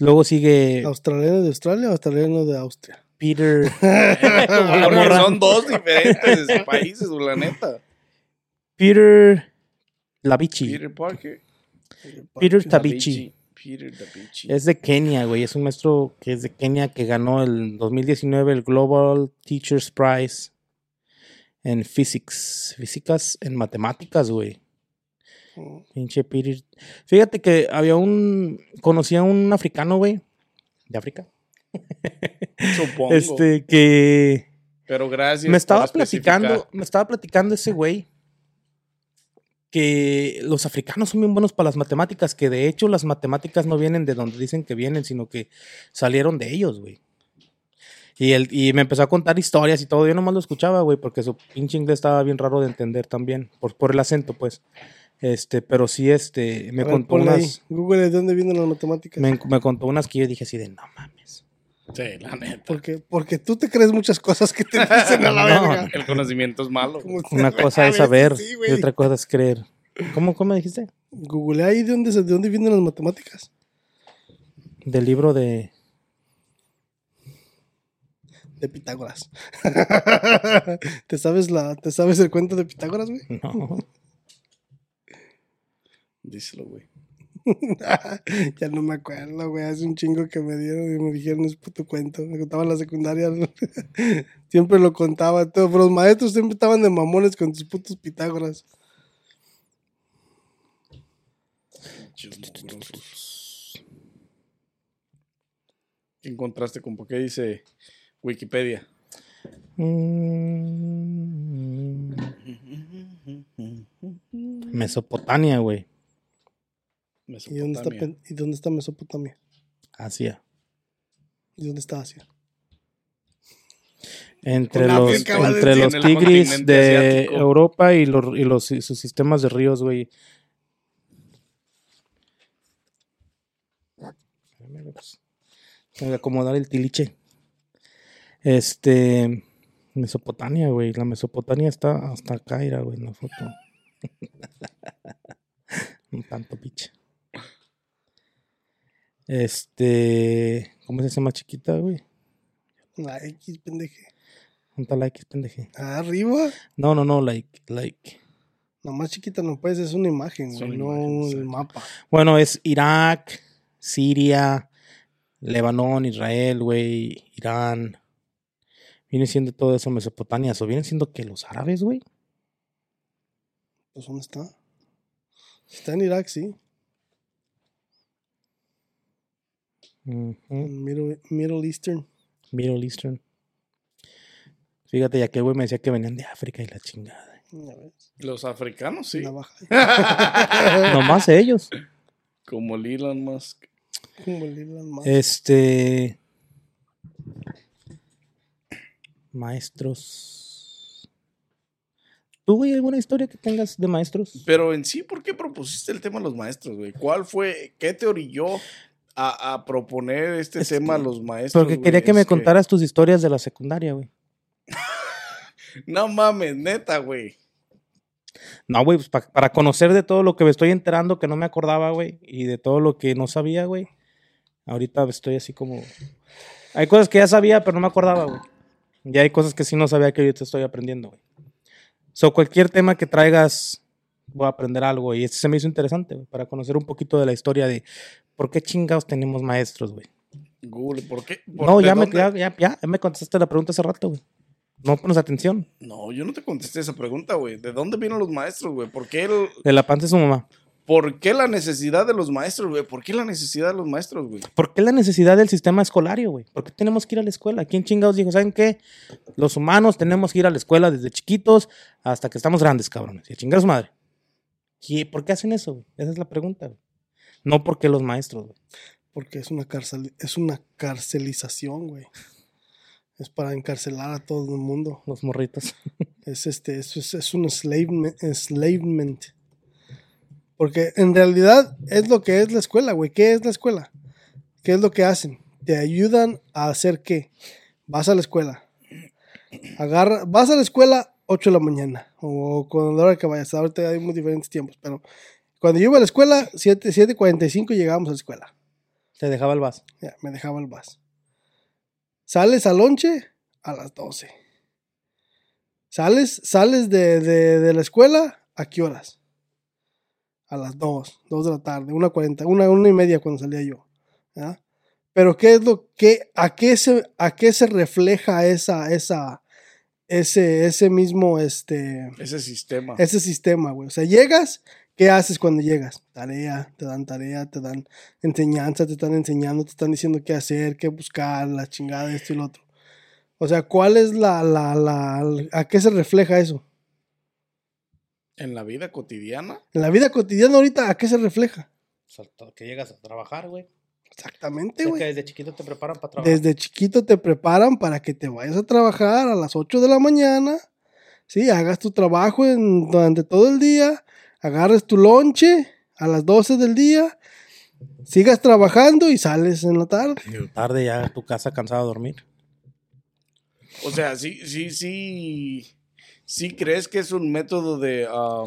Luego sigue ¿Australiano de Australia o australiano de Austria? Peter. *laughs* Son dos diferentes países, la neta. Peter Lavici. Peter Parker. Peter Tabichi. Peter. Es de Kenia, güey. Es un maestro que es de Kenia que ganó el 2019 el Global Teachers Prize en Physics. Físicas en matemáticas, güey. Pinche Peter. Fíjate que había un. Conocí a un africano, güey. De África. *laughs* Supongo. Este, que. Pero gracias. Me estaba platicando. Me estaba platicando ese güey. Que los africanos son bien buenos para las matemáticas. Que de hecho las matemáticas no vienen de donde dicen que vienen, sino que salieron de ellos, güey. Y, él, y me empezó a contar historias y todo. Yo nomás lo escuchaba, güey, porque su pinche inglés estaba bien raro de entender también. Por, por el acento, pues. Este, pero sí, este, me ver, contó ponle ahí. unas. Google, ¿de dónde vienen las matemáticas? Me, me contó unas que yo dije así de no mames. Sí, la neta. Porque, porque tú te crees muchas cosas que te dicen a la *laughs* No. verga. El conocimiento es malo. Una cosa es saber sí, y otra cosa es creer. ¿Cómo, cómo dijiste? Google ahí de dónde, de dónde vienen las matemáticas. Del libro de... De Pitágoras. *laughs* ¿Te sabes la, te sabes el cuento de Pitágoras, güey? No. Díselo, güey. *laughs* ya no me acuerdo, güey. Hace un chingo que me dieron y me dijeron ese puto cuento. Me contaban la secundaria. *laughs* siempre lo contaba. Todo. Pero los maestros siempre estaban de mamones con sus putos Pitágoras. ¿Qué encontraste con por qué dice Wikipedia? Mm. Mesopotamia, güey. ¿Y dónde, está, ¿Y dónde está Mesopotamia? Asia. ¿Y dónde está Asia? Entre Con los, entre los tigris de asiático. Europa y, los, y los, y sus sistemas de ríos, güey. Espérame, pues. Tengo que acomodar el tiliche. Este. Mesopotamia, güey. La Mesopotamia está hasta acá, era, güey, en la foto. *laughs* Un tanto piche. Este. ¿Cómo se llama chiquita, güey? La X, pendeje. Junta la X, pendeje. Arriba. No, no, no, like, like. La más chiquita no puedes, es una imagen, güey, una no imagen, el mapa. Bueno, es Irak, Siria, Lebanón, Israel, güey, Irán. Viene siendo todo eso Mesopotamia. ¿O vienen siendo que los árabes, güey? Pues, ¿dónde está? Está en Irak, sí. Ujú. En Middle, Middle Eastern. Middle Eastern. Fíjate, ya que güey me decía que venían de África y la chingada. Los africanos, sí. *laughs* Nomás ellos. Como el Elon Musk. Como el Elon Musk. Este. Maestros. ¿Tú, güey, alguna historia que tengas de maestros? Pero en sí, ¿por qué propusiste el tema de los maestros, güey? ¿Cuál fue, qué te orilló a, a proponer este Es tema a los maestros? Porque güey? quería que me contaras tus historias de la secundaria, güey. *laughs* No mames, neta, güey. No, güey, pues pa- para conocer de todo lo que me estoy enterando que no me acordaba, güey, y de todo lo que no sabía, güey. Ahorita estoy así como... Hay cosas que ya sabía, pero no me acordaba, güey. Y hay cosas que sí no sabía que ahorita estoy aprendiendo, güey. So, cualquier tema que traigas, voy a aprender algo. Y este se me hizo interesante, para conocer un poquito de la historia de por qué chingados tenemos maestros, güey. Google, ¿por qué? ¿Por- No, ya me, ya, ya me contestaste la pregunta hace rato, güey. No pones atención. No, yo no te contesté esa pregunta, güey. ¿De dónde vienen los maestros, güey? ¿Por qué, el- De la panza de su mamá. ¿Por qué la necesidad de los maestros, güey? ¿Por qué la necesidad de los maestros, güey? ¿Por qué la necesidad del sistema escolario, güey? ¿Por qué tenemos que ir a la escuela? ¿Quién chingados dijo? ¿Saben qué? Los humanos tenemos que ir a la escuela desde chiquitos hasta que estamos grandes, cabrones. Y a chingar a su madre. ¿Qué- ¿Por qué hacen eso, güey? Esa es la pregunta, güey. No porque los maestros, güey. Porque es una cárcel, es una carcelización, güey. Es para encarcelar a todo el mundo. Los morritos. *laughs* Es este, es, es, es un enslavement, enslavement. Porque en realidad es lo que es la escuela, güey. ¿Qué es la escuela? ¿Qué es lo que hacen? Te ayudan a hacer qué? Vas a la escuela. Agarra, vas a la escuela 8 de la mañana. O con la hora que vayas. Ahorita hay muy diferentes tiempos. Pero cuando yo iba a la escuela, 7, 7.45 llegábamos a la escuela. Te dejaba el vaso. Ya, me dejaba el bus. Sales al lonche a las 12. Sales, sales de, de, de la escuela, ¿a qué horas? A las 2, 2 de la tarde, 1.40, una, una y media cuando salía yo. ¿ya? Pero ¿qué es lo que, a qué se, a qué se refleja esa, esa, ese, ese mismo, este, Ese sistema. ese sistema, güey. O sea, llegas, ¿qué haces cuando llegas? Tarea, te dan tarea, te dan enseñanza, te están enseñando, te están diciendo qué hacer, qué buscar, la chingada, esto y lo otro. O sea, ¿cuál es la, la, la, a qué se refleja eso? En la vida cotidiana. En la vida cotidiana ahorita, ¿a qué se refleja? Que llegas a trabajar, güey. Exactamente, que güey. desde chiquito te preparan para trabajar. Desde chiquito te preparan para que te vayas a trabajar a las 8 de la mañana, ¿sí? Hagas tu trabajo en- durante todo el día, agarres tu lonche a las 12 del día, Sigas trabajando y sales en la tarde. Y tarde ya a tu casa cansado de dormir. O sea, sí, sí, sí. Sí crees que es un método de. ah,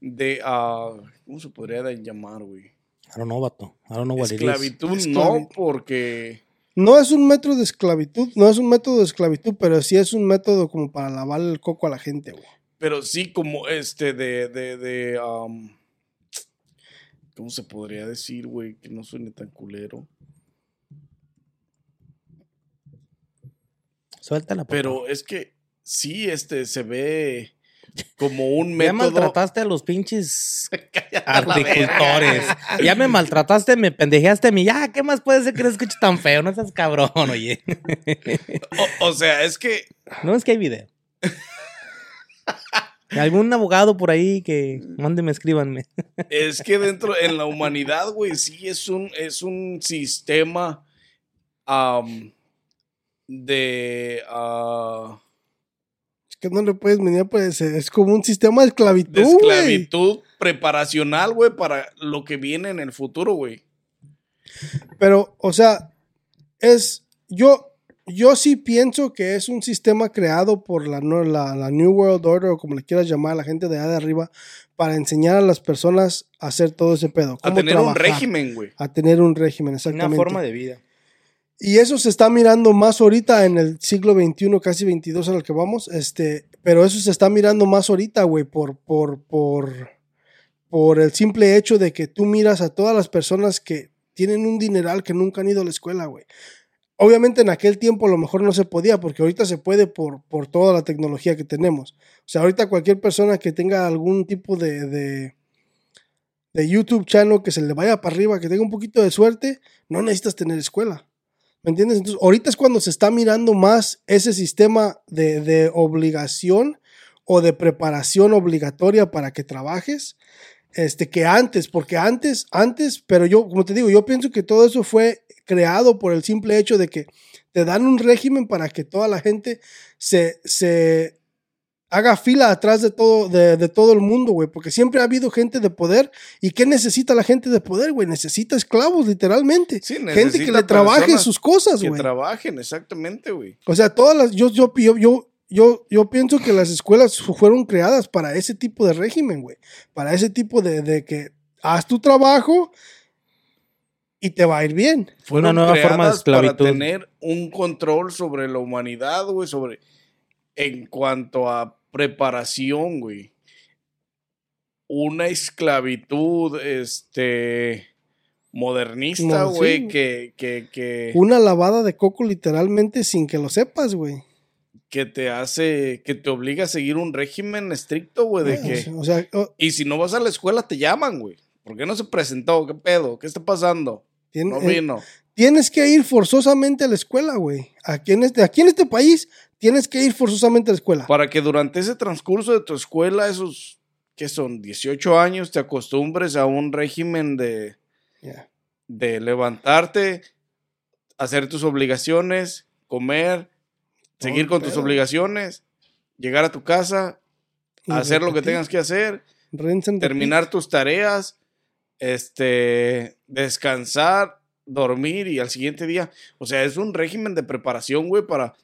de. ah, ¿Cómo se podría llamar, güey? I don't know, vato. I don't know what it is. Esclavitud, Esclavitud. no, porque. No es un método de esclavitud, no es un método de esclavitud, pero sí es un método como para lavar el coco a la gente, güey. Pero sí, como este de. de, de am, ¿Cómo se podría decir, güey? Que no suene tan culero. Suéltala, papá. Pero es que sí, este se ve como un Ya método. maltrataste a los pinches *laughs* agricultores. Ya me maltrataste, me pendejeaste a mí. Ya, ¿qué más puede ser que no escuche tan feo? No seas cabrón, oye. O, o sea, es que No es que hay video. Algún abogado por ahí que mándeme, escríbanme. Es que dentro, en la humanidad, güey, sí es un, es un sistema de, ah, que no le puedes venir, pues es como un sistema de esclavitud, de esclavitud preparacional, güey, para lo que viene en el futuro, güey. Pero, o sea, es. Yo, yo sí pienso que es un sistema creado por la, no- la, la New World Order, o como le quieras llamar, la gente de allá de arriba, para enseñar a las personas a hacer todo ese pedo. A tener un régimen, güey. A tener un régimen, exactamente. de vida. Y eso se está mirando más ahorita en el siglo XXI, casi 22 al que vamos, este, pero eso se está mirando más ahorita, güey, por, por, por, por el simple hecho de que tú miras a todas las personas que tienen un dineral que nunca han ido a la escuela, güey. Obviamente en aquel tiempo a lo mejor no se podía, porque ahorita se puede por, por toda la tecnología que tenemos. O sea, ahorita cualquier persona que tenga algún tipo de, de, de YouTube channel que se le vaya para arriba, que tenga un poquito de suerte, no necesitas tener escuela. ¿Me entiendes? Entonces, ahorita es cuando se está mirando más ese sistema de, de obligación o de preparación obligatoria para que trabajes, este, que antes, porque antes, antes, pero yo, como te digo, yo pienso que todo eso fue creado por el simple hecho de que te dan un régimen para que toda la gente se, se haga fila atrás de todo, de, de todo el mundo, güey, porque siempre ha habido gente de poder. ¿Y qué necesita la gente de poder, güey? Necesita esclavos, literalmente. Sí, gente que le trabaje sus cosas, Que güey. trabajen, exactamente, güey. O sea, todas las, yo, yo, yo, yo, yo, yo pienso que las escuelas fu- fueron creadas para ese tipo de régimen, güey. Para ese tipo de, de que haz tu trabajo y te va a ir bien. Fue una nueva forma de creadas Para esclavitud. tener un control sobre la humanidad, güey, sobre. En cuanto a preparación, güey. Una esclavitud, este. Modernista, sí. güey, que, que, que, Una lavada de coco literalmente sin que lo sepas, güey. que te hace. Que te obliga a seguir un régimen estricto, güey, de Ah, que. O sea, Y si no vas a la escuela, te llaman, güey. ¿Por qué no se presentó? ¿Qué pedo? ¿Qué está pasando? No eh, vino. tienes que ir forzosamente a la escuela, güey. Aquí en este, aquí en este país tienes que ir forzosamente a la escuela. Para que durante ese transcurso de tu escuela, esos que son 18 años, te acostumbres a un régimen de, de levantarte, hacer tus obligaciones, comer, seguir con tus obligaciones, llegar a tu casa, Y hacer lo que tengas que hacer, terminar tus tareas, este, descansar, dormir y al siguiente día. O sea, es un régimen de preparación, güey, para,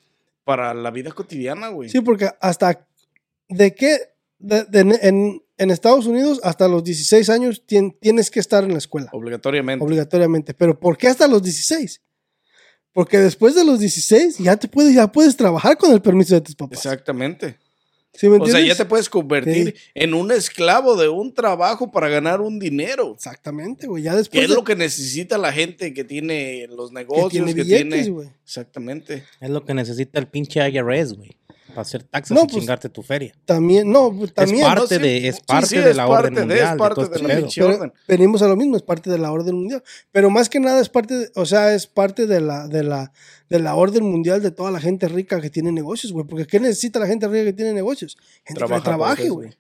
para la vida cotidiana, güey. Sí, porque hasta de qué de- de- en, en Estados Unidos hasta los 16 años tien- tienes que estar en la escuela, Obligatoriamente. obligatoriamente. Pero ¿por qué hasta los 16? Porque después de los 16 ya te puedes, ya puedes trabajar con el permiso de tus papás. Exactamente. ¿Sí me O sea, ya te puedes convertir en un esclavo de un trabajo para ganar un dinero. Exactamente, güey. Ya después es de- lo que necesita la gente que tiene los que negocios, tiene que billetes, tiene. güey. Exactamente. Es lo que necesita el pinche IRS, güey. Para hacer taxes No, y pues, chingarte tu feria. También, no, pues, también. parte No, sí, de- es parte sí, de es la parte orden de- mundial, Es parte de este la Pero orden. venimos a lo mismo, es parte de la orden mundial. Pero más que nada es parte, de- o sea, es parte de la, de la, de la orden mundial de toda la gente rica que tiene negocios, güey. Porque ¿qué necesita la gente rica que tiene negocios? Gente que Trabaja por trabaje, güey.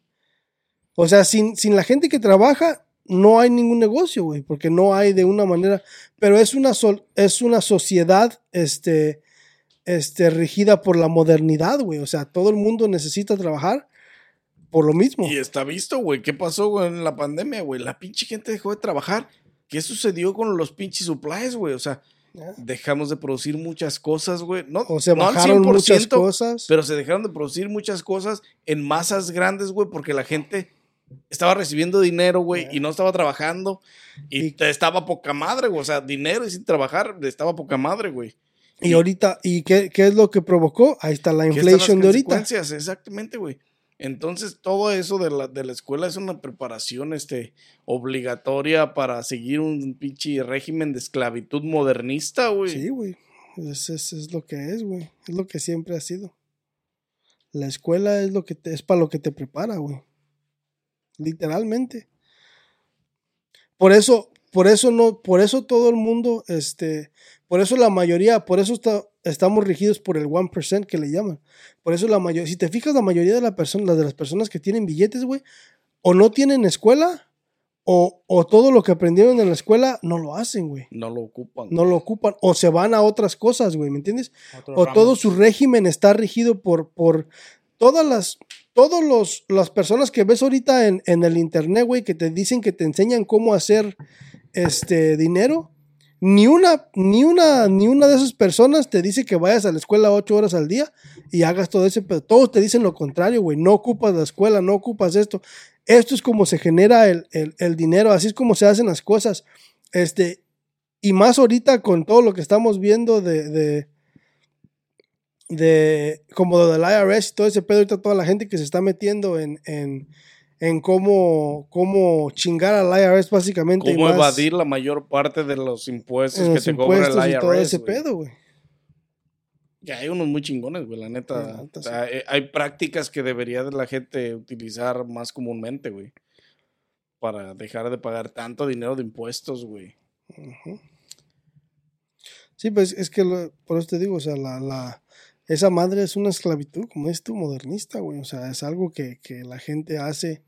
O sea, sin, sin la gente que trabaja, no hay ningún negocio, güey, porque no hay de una manera, pero es una, sol- es una sociedad, este, este, regida por la modernidad, güey. O sea, todo el mundo necesita trabajar por lo mismo. Y está visto, güey. ¿Qué pasó güey, en la pandemia, güey? La pinche gente dejó de trabajar. ¿qué sucedió con los pinches supplies, güey? O sea, dejamos de producir muchas cosas, güey. No, O se no al bajaron muchas 100%, cosas. Pero se dejaron de producir muchas cosas en masas grandes, güey, porque la gente estaba recibiendo dinero, güey, y no estaba trabajando. Y, Y- estaba poca madre, güey. O sea, dinero y sin trabajar, estaba poca madre, güey. Y ahorita, ¿y qué, qué es lo que provocó? Ahí está la ¿Qué están las inflation de ahorita. consecuencias? Exactamente, güey. Entonces, todo eso de la, de la escuela es una preparación este, obligatoria para seguir un pinche régimen de esclavitud modernista, güey. Sí, güey. Es, es, es lo que es, güey. Es lo que siempre ha sido. La escuela es lo que te, es para lo que te prepara, güey. Literalmente. Por eso, por eso no, por eso todo el mundo, este, por eso la mayoría, por eso está- estamos regidos por el 1% que le llaman. Por eso la mayoría, si te fijas, la mayoría de, la persona, de las personas que tienen billetes, güey, o no tienen escuela, o, o todo lo que aprendieron en la escuela no lo hacen, güey No lo ocupan. no lo ocupan o se van a otras cosas, güey, ¿me entiendes? Otro O ramo. todo su régimen está regido por, por todas las, todos los, las personas que ves ahorita en, en el internet, güey, que te dicen que te enseñan cómo hacer este dinero. Ni una, ni una, ni una de esas personas te dice que vayas a la escuela ocho horas al día y hagas todo ese, pero todos te dicen lo contrario, güey. No ocupas la escuela, no ocupas esto. Esto es como se genera el, el- el dinero, así es como se hacen las cosas. Este, y más ahorita con todo lo que estamos viendo de, de, como lo del IRS y todo ese pedo, ahorita toda la gente que se está metiendo en, en, en cómo, cómo chingar al IRS básicamente. y ¿Cómo más evadir la mayor parte de los impuestos que los te cobra el impuestos IRS? y todo ese pedo, güey. Que hay unos muy chingones, güey, la neta. La neta, hay, hay prácticas que debería de la gente utilizar más comúnmente, güey. Para dejar de pagar tanto dinero de impuestos, güey. Sí, pues es que lo- por eso te digo, o sea, la, la, esa madre es una esclavitud, como es tú, modernista, güey. O sea, es algo que, que la gente hace,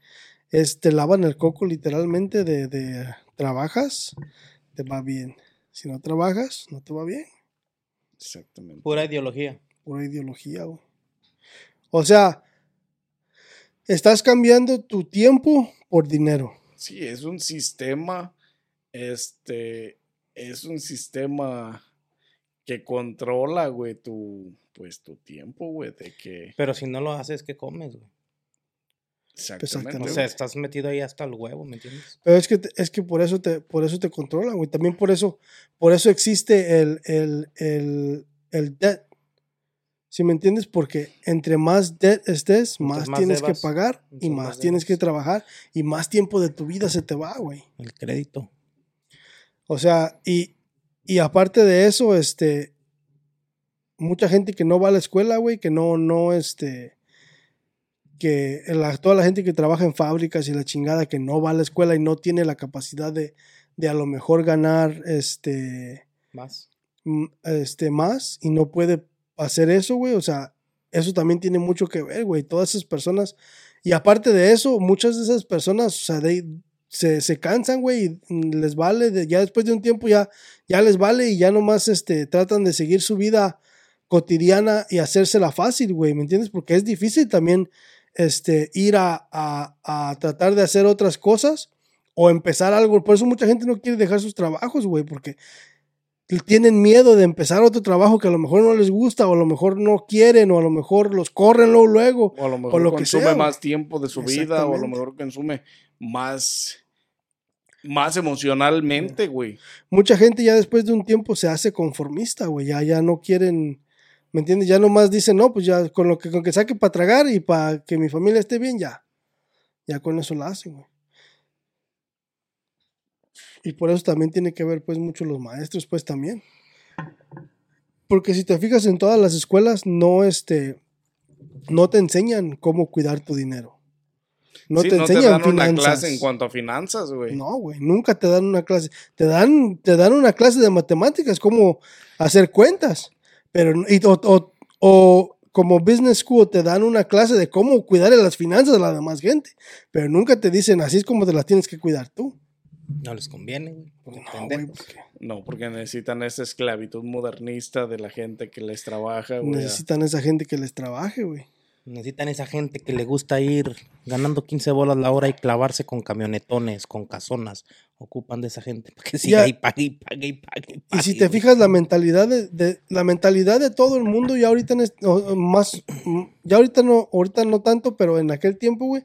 es, te lavan el coco literalmente de, de trabajas, te va bien. Si no trabajas, no te va bien. Exactamente. Pura ideología. Pura ideología, güey. O sea, estás cambiando tu tiempo por dinero. Sí, es un sistema, este, es un sistema que controla, güey, tu, pues, tu tiempo, güey, de que, Pero si no lo haces, ¿qué comes, güey? exactamente, Exactamente. O sea, estás metido ahí hasta el huevo, ¿me entiendes? Pero es que, es que por eso te, por eso te controlan, güey. También por eso, por eso existe el, el, el, el debt. ¿Sí me entiendes? Porque entre más debt estés, más, más tienes debas, que pagar y más, más tienes que trabajar y más tiempo de tu vida se te va, güey. El crédito. O sea, y, y aparte de eso, este, mucha gente que no va a la escuela, güey, que no, no, este, que la- toda la gente que trabaja en fábricas y la chingada que no va a la escuela y no tiene la capacidad de, de a lo mejor ganar, este, Más. este, más y no puede hacer eso, güey. O sea, eso también tiene mucho que ver, güey. Todas esas personas. Y aparte de eso, muchas de esas personas, o sea, de- se, se cansan, güey, y mm, les vale, de- ya después de un tiempo ya, ya les vale y ya nomás este, tratan de seguir su vida cotidiana y hacérsela fácil, güey, ¿me entiendes? Porque es difícil también este, ir a, a, a tratar de hacer otras cosas o empezar algo. Por eso mucha gente no quiere dejar sus trabajos, güey, porque tienen miedo de empezar otro trabajo que a lo mejor no les gusta o a lo mejor no quieren o a lo mejor los corren luego, luego. O a lo mejor lo que consume sea, más tiempo de su vida, o a lo mejor consume más, más emocionalmente, güey. Mucha gente ya después de un tiempo se hace conformista, güey, ya, ya no quieren, ¿me entiendes? Ya nomás dicen, no, pues ya con lo que, con que saque para tragar y para que mi familia esté bien, ya. Ya con eso la hacen, güey. Y por eso también tiene que ver, pues, mucho los maestros, pues, también. Porque si te fijas en todas las escuelas, no, este, no te enseñan cómo cuidar tu dinero. No Sí, te no te enseñan dan una finanzas. clase en cuanto a finanzas, güey. No, güey, nunca te dan una clase. Te dan, te dan una clase de matemáticas, cómo hacer cuentas. Pero, y- o, o- o como business school te dan una clase de cómo cuidar las finanzas de la demás gente. Pero nunca te dicen así es como te las tienes que cuidar tú. No les conviene, güey. No, güey, porque No, porque necesitan esa esclavitud modernista de la gente que les trabaja, güey. necesitan esa gente que les trabaje, güey. Necesitan esa gente que le gusta ir ganando 15 bolas la hora y clavarse con camionetones, con casonas ocupan de esa gente para que siga Ya. y pague y pague y pague. Y si te fijas, la mentalidad de, de- la mentalidad de todo el mundo, ya ahorita en este- más, mm, ya ahorita no, ahorita no tanto, pero en aquel tiempo, güey,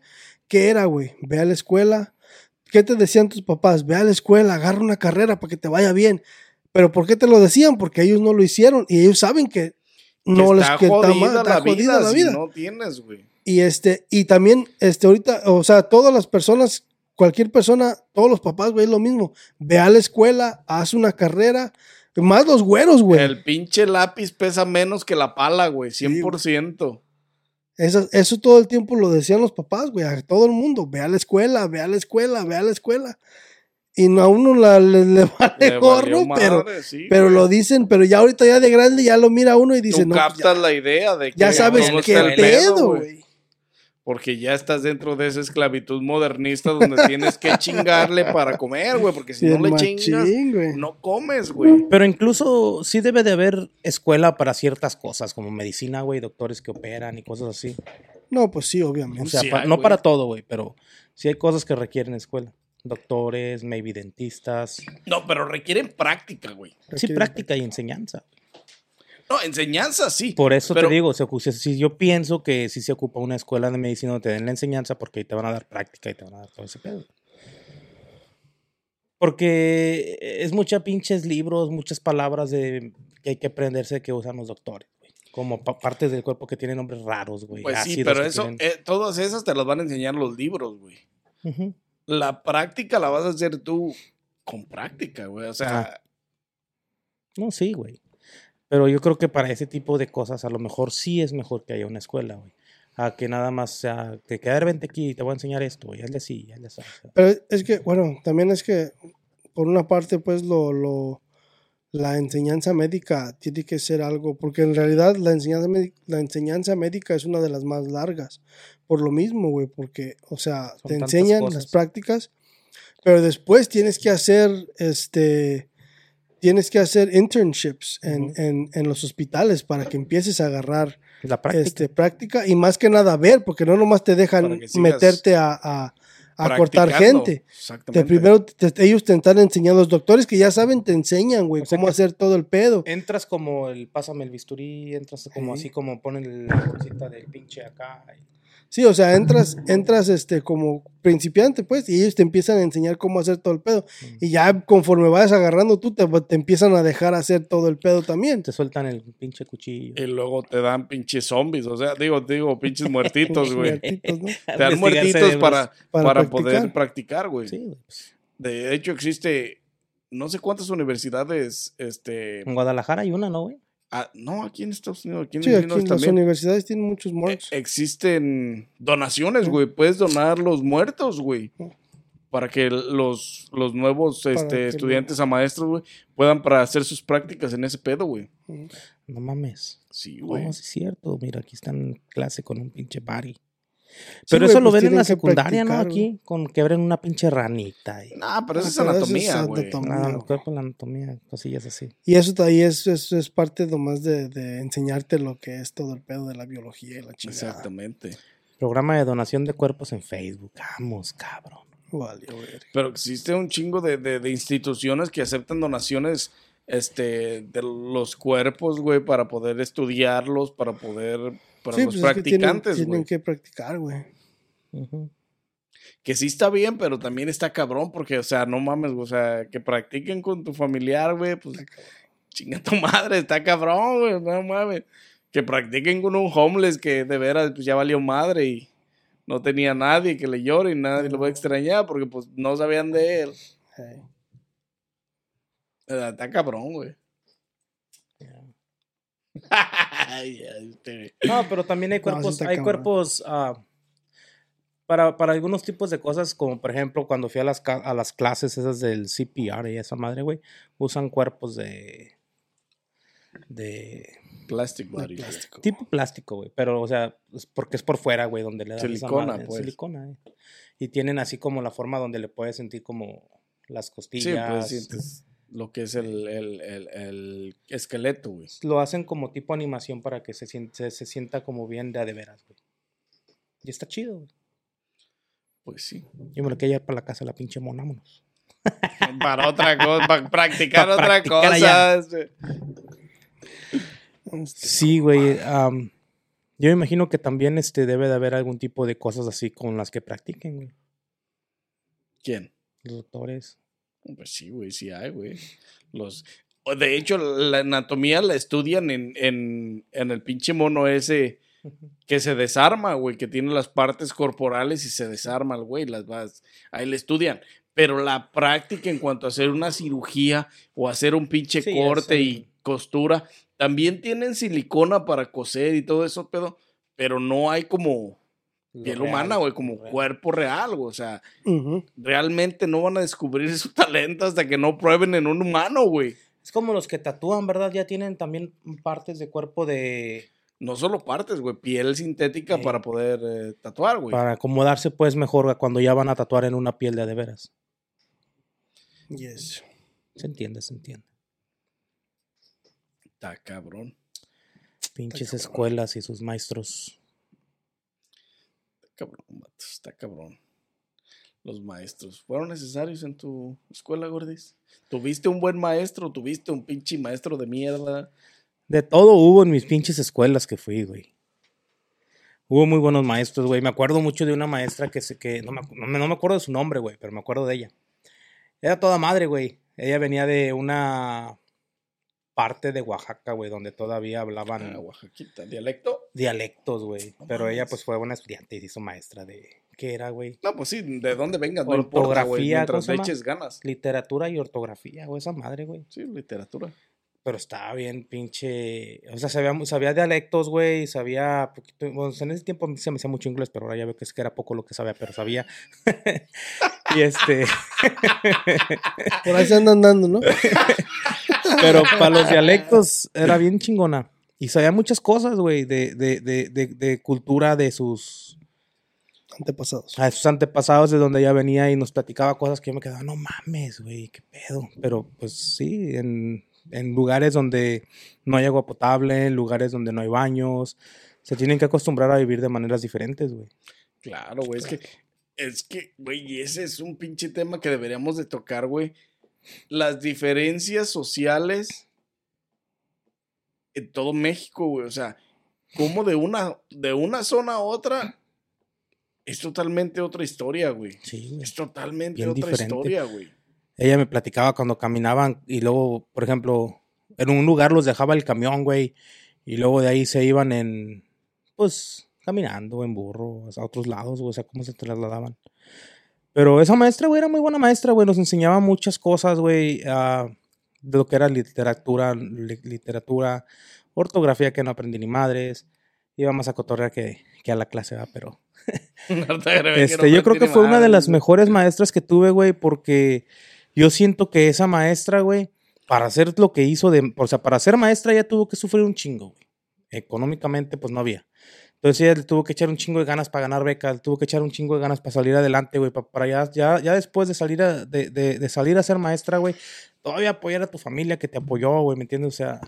¿qué era, güey? Ve a la escuela. ¿Qué te decían tus papás? Ve a la escuela, agarra una carrera para que te vaya bien. Pero ¿por qué te lo decían? Porque ellos no lo hicieron y ellos saben que no que les que está jodida mal, está la jodida vida, la si vida. no tienes, güey. Y este, y también, este, ahorita, o sea, todas las personas, cualquier persona, todos los papás, güey, es lo mismo. Ve a la escuela, haz una carrera, más los güeros, güey. El pinche lápiz pesa menos que la pala, güey, 100%. Eso, eso todo el tiempo lo decían los papás, güey, a todo el mundo. Ve a la escuela, ve a la escuela, ve a la escuela. Y no, a uno la- le, le *laughs* vale Le gorro, pero, sí, pero lo dicen, pero ya ahorita ya de grande ya lo mira uno y dice, Tú no, pues captas ya, la idea de que ya sabes qué pedo, güey. Porque ya estás dentro de esa esclavitud modernista donde tienes que chingarle para comer, güey. Porque si Sí, no le machín, chingas, no comes, güey. Pero incluso sí debe de haber escuela para ciertas cosas, como medicina, güey, doctores que operan y cosas así. No, pues sí, O obviamente. sea, Sí pa- hay, no para todo, güey, pero sí hay cosas que requieren escuela. Doctores, maybe dentistas. No, pero requieren práctica, güey. Sí, práctica y enseñanza. No, enseñanza sí. Por eso pero- te digo, si si yo pienso que sí se ocupa una escuela de medicina donde te den la enseñanza porque ahí te van a dar práctica y te van a dar todo ese pedo. Porque es mucha pinches libros, muchas palabras de que hay que aprenderse que usan los doctores, güey. Como pa- partes del cuerpo que tienen nombres raros, güey. Pues sí, pero eso, tienen- eh, todas esas te las van a enseñar los libros, güey. La práctica la vas a hacer tú con práctica, güey. O sea. No, sí, güey. Pero yo creo que para ese tipo de cosas a lo mejor sí es mejor que haya una escuela, güey. A que nada más sea, que quedar vente aquí y te voy a enseñar esto, güey. Hazle así, hazle así. Pero es que, bueno, también es que, por una parte, pues, lo, lo, la enseñanza médica tiene que ser algo, porque en realidad la enseñanza, médica, la enseñanza médica es una de las más largas, por lo mismo, güey, porque, o sea, Son te enseñan cosas. las prácticas, pero después tienes que hacer, este, tienes que hacer internships en, en, en los hospitales para que empieces a agarrar La práctica. este, práctica y más que nada ver, porque no nomás te dejan meterte a, a, a cortar gente. Te Exactamente. primero te- ellos te están enseñando, los doctores que ya saben te enseñan, güey, O sea cómo hacer todo el pedo. Entras como el pásame el bisturí, entras como Sí. así como ponen la bolsita del pinche acá. y- Sí, o sea, entras, entras este como principiante, pues, y ellos te empiezan a enseñar cómo hacer todo el pedo. Y ya conforme vas agarrando tú, te, te empiezan a dejar hacer todo el pedo también. Te sueltan el pinche cuchillo. Y luego te dan pinches zombies, o sea, digo, digo, pinches *laughs* muertitos, güey. Muertitos, ¿no? Te dan muertitos para, Para para, practicar. poder practicar, güey. Sí, güey. pues, De hecho, existe no sé cuántas universidades, este... En Guadalajara hay una, ¿no, güey? Ah, no, aquí en Estados Unidos, aquí en Sí, aquí en las también. universidades tienen muchos Eh, marks. existen donaciones, güey. Puedes donar los muertos, güey. Para que los, los nuevos este, que estudiantes a maestros, güey, puedan para hacer sus prácticas en ese pedo, güey. No mames. Sí, No, güey. sí es cierto. Mira, aquí están en clase con un pinche bari. Pero eso lo pues ven en la secundaria, ¿no? Aquí, con que abren una pinche ranita. Y, Nah, pero eso Ah, es pero eso es anatomía, güey. anatomía. nada, güey. el cuerpo, la anatomía, cosillas así. Y eso ahí es, es, es parte nomás de, de enseñarte lo que es todo el pedo de la biología y la chingada. Exactamente. Programa de donación de cuerpos en Facebook. Vamos, cabrón. Verga. Pero existe un chingo de, de- de instituciones que aceptan donaciones este, de los cuerpos, güey, para poder estudiarlos, para poder, para Sí, los pues es que tienen- practicantes, que practicar, güey. Que sí está bien, pero también está cabrón, porque, o sea, no mames, güey, o sea, que practiquen con tu familiar, güey, pues chinga tu madre, está cabrón, güey, no mames. Que practiquen con un homeless que de veras pues, ya valió madre y no tenía nadie que le llore y nadie lo va a extrañar porque pues no sabían de él. Hey. Está cabrón, güey. *laughs* Ay, ay, No, pero también hay cuerpos, hay cabrón. cuerpos ah, para, para algunos tipos de cosas, como por ejemplo cuando fui a las, a las clases esas del CPR y esa madre, güey, usan cuerpos de... de Plastic De body, plástico. tipo plástico, güey, pero o sea, es porque es por fuera, güey, donde le dan esa Silicona, madre, pues. Silicona, eh. Y tienen así como la forma donde le puedes sentir como las Sí, costillas. pues sientes lo que es el, el, el, el esqueleto, güey. Lo hacen como tipo animación para que se, se, se sienta como bien de a de veras, güey. Y está chido, güey. Pues sí. Yo me lo quiero llevar para la casa de la pinche mona, vámonos. *laughs* para otra cosa, para *laughs* practicar Para otra practicar cosa. Sí, güey. yo me imagino que también este, debe de haber algún tipo de cosas así con las que practiquen, güey. ¿Quién? Los doctores. Pues sí, güey, sí hay, güey. Los... o De hecho, la anatomía la estudian en, en, en el pinche mono ese *laughs* que se desarma, güey, que tiene las partes corporales y se desarma el güey, las vas, ahí le estudian. Pero la práctica en cuanto a hacer una cirugía o hacer un pinche Sí, corte eso. y costura, también tienen silicona para coser y todo eso, pero, pero no hay como piel humana, güey, como real. cuerpo real, güey, o sea, realmente no van a descubrir *laughs* su talento hasta que no prueben en un humano, güey. Es como los que tatúan, ¿verdad? Ya tienen también partes de cuerpo de... No solo partes, güey, piel sintética Sí. para poder eh, tatuar, güey. Para acomodarse pues mejor cuando ya van a tatuar en una piel de de veras. Yes. Se entiende, se entiende. Está cabrón. Pinches cabrón. escuelas y sus maestros. Cabrón, vato, está cabrón. Los maestros. ¿Fueron necesarios en tu escuela, Gordis? ¿Tuviste un buen maestro? ¿Tuviste un pinche maestro de mierda? De todo hubo en mis pinches escuelas que fui, güey. Hubo muy buenos maestros, güey. Me acuerdo mucho de una maestra que se que no me acuerdo de su nombre, güey, pero me acuerdo de ella. Era toda madre, güey. Ella venía de una parte de Oaxaca, güey, donde todavía hablaban Ah, Oaxaquita. ¿Dialecto? dialectos, güey. No Pero ella pues fue buena estudiante y se hizo maestra de ¿qué era, güey? No, pues sí, de dónde vengas, no importa, güey. Ortografía, Mientras ¿cómo se le eches ganas. Literatura y ortografía, güey, esa madre, güey. Sí, literatura. Pero estaba bien pinche. O sea, sabía, sabía dialectos, güey. Sabía poquito. Bueno, en ese tiempo se me hacía mucho inglés, pero ahora ya veo que es que era poco lo que sabía, pero sabía. *laughs* y este. Por ahí se andan dando, ¿no? *laughs* pero para los *laughs* dialectos era bien chingona. Y sabía muchas cosas, güey, de, de, de, de, de cultura de sus, Antepasados. a sus antepasados, de donde ella venía y nos platicaba cosas que yo me quedaba, no mames, güey, qué pedo. Pero pues sí, en, en lugares donde no hay agua potable, en lugares donde no hay baños, se tienen que acostumbrar a vivir de maneras diferentes, güey. Claro, güey, es que, es que, güey, y ese es un pinche tema que deberíamos de tocar, güey. Las diferencias sociales en todo México, güey, o sea, como de una, de una zona a otra es totalmente otra historia, güey. Sí. Es totalmente otra diferente. historia, güey. Ella me platicaba cuando caminaban y luego, por ejemplo, en un lugar los dejaba el camión, güey, y luego de ahí se iban en, pues, caminando en burro a otros lados, güey, o sea, cómo se trasladaban. Pero esa maestra, güey, era muy buena maestra, güey, nos enseñaba muchas cosas, güey, ah, de lo que era literatura, li- literatura, ortografía que no aprendí ni madres, iba más a cotorrear que, que a la clase, ¿verdad? pero... *laughs* Este, yo creo que fue una de las mejores maestras que tuve, güey, porque yo siento que esa maestra, güey, para hacer lo que hizo de, o sea, para ser maestra ya tuvo que sufrir un chingo, güey. Económicamente, pues no había. Entonces ella le tuvo que echar un chingo de ganas para ganar becas, tuvo que echar un chingo de ganas para salir adelante, güey, pa- para, ya, ya, ya después de salir a, de, de- de salir a ser maestra, güey, todavía apoyar a tu familia que te apoyó, güey, ¿me entiendes? O sea,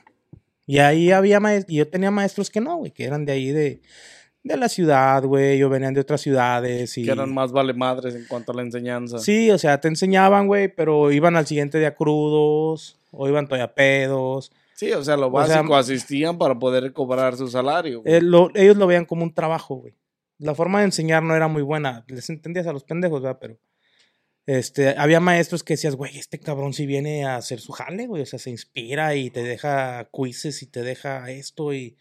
y ahí había maestros, y yo tenía maestros que no, güey, que eran de ahí de, de la ciudad, güey, o venían de otras ciudades y... Que eran más vale madres en cuanto a la enseñanza. Sí, o sea, te enseñaban, güey, pero iban al siguiente día crudos, o iban todavía pedos. Sí, o sea, lo O sea, básico asistían para poder cobrar su salario. Eh, lo- ellos lo veían como un trabajo, güey. La forma de enseñar no era muy buena. Les entendías a los pendejos, ¿verdad? Pero este, había maestros que decías, güey, este cabrón si viene a hacer su jale, güey. O sea, se inspira y te deja quizzes y te deja esto y,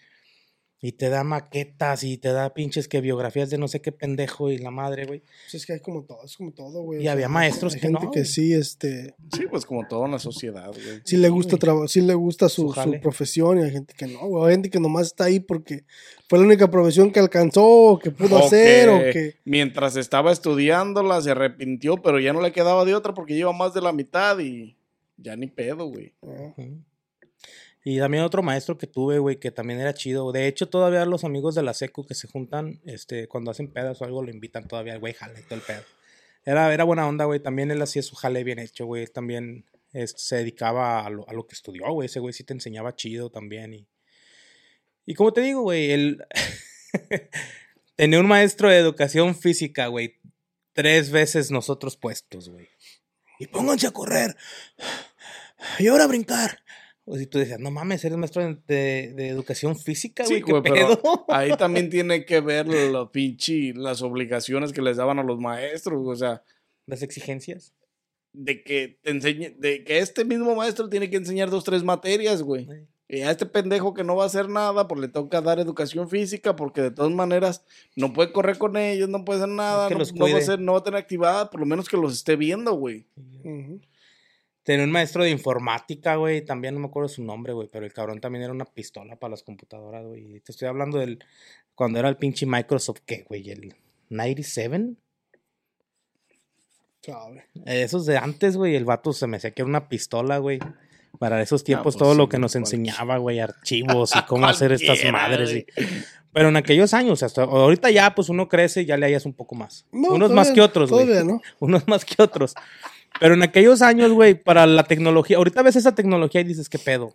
y te da maquetas y te da pinches que biografías de no sé qué pendejo y la madre, güey. Pues es que hay como todo, es como todo, güey. Y había maestros hay que gente no, que güey. sí, este, Sí, pues como toda una sociedad, güey. sí le gusta trabajar, sí le gusta su, Su profesión y hay gente que no, güey. Hay gente que nomás está ahí porque fue la única profesión que alcanzó o que pudo O hacer o que. Mientras estaba estudiándola, se arrepintió, pero ya no le quedaba de otra porque lleva más de la mitad y ya ni pedo, güey. Ah. Y también otro maestro que tuve, güey, que también era chido. De hecho, todavía los amigos de la secu que se juntan, este, cuando hacen pedas o algo, lo invitan todavía al güey, jale todo el pedo. Era, era buena onda, güey. También él hacía su jale bien hecho, güey. También este, se dedicaba a lo, a lo que estudió, güey. Ese güey sí te enseñaba chido también. Y, y como te digo, güey, él *laughs* tenía un maestro de educación física, güey. Tres veces nosotros puestos, güey. Y pónganse a correr. Y ahora a brincar. O si tú decías, no mames, eres maestro de, de- educación física, Sí, güey, qué güey, pero ahí también *laughs* tiene que ver lo pinche, las obligaciones que les daban a los maestros, o sea, Las exigencias. de que te enseñe, de que este mismo maestro tiene que enseñar dos, tres materias, güey. Y a este pendejo que no va a hacer nada, pues le toca dar educación física, porque de todas maneras no puede correr con ellos, no puede hacer nada, que no, no va a no va a tener actividad, por lo menos que los esté viendo, güey. Ujú. Tenía un maestro de informática, güey, también no me acuerdo su nombre, güey, pero el cabrón también era una pistola para las computadoras, güey. Te estoy hablando del, cuando era el pinche Microsoft, ¿qué, güey? El 97. Sabe. Esos de antes, güey, el vato se me hacía que era una pistola, güey. Para esos tiempos pues todo sí, lo que nos cualquier- enseñaba, güey, archivos y *laughs* cómo hacer estas madres. y- Pero en aquellos años, hasta ahorita ya, pues uno crece y ya le hallas un poco más. No, Unos más que otros, güey. *laughs* Unos más que otros. Pero en aquellos años, güey, para la tecnología, ahorita ves esa tecnología y dices, ¿qué pedo?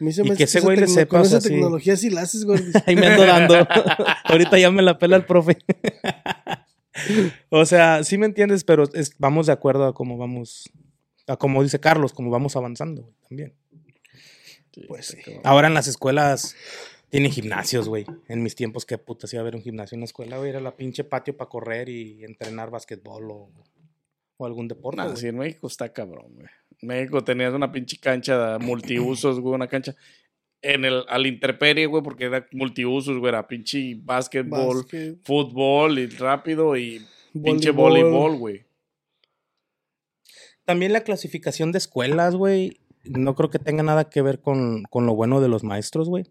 A mí se Y me que ese güey le sepa, Con o sea, esa sí. tecnología sí la haces, gordis. *laughs* Ahí me ando dando. *laughs* ahorita ya me la pela el profe. *laughs* o sea, sí me entiendes, pero es- vamos de acuerdo a cómo vamos, a como dice Carlos, cómo vamos avanzando güey, también. Pues sí. Ahora en las escuelas tienen gimnasios, güey. En mis tiempos, qué puta, si iba a haber un gimnasio en la escuela, güey. Era la pinche patio para correr y entrenar básquetbol o, o algún deporte. Nah, güey. sí, en México está cabrón, güey. En México tenías una pinche cancha de multiusos, güey, una cancha en el, al interperie, güey, porque era multiusos, güey, era pinche básquetbol, Básquet, fútbol y rápido y pinche voleibol. voleibol, güey. También la clasificación de escuelas, güey, no creo que tenga nada que ver con, con lo bueno de los maestros, güey.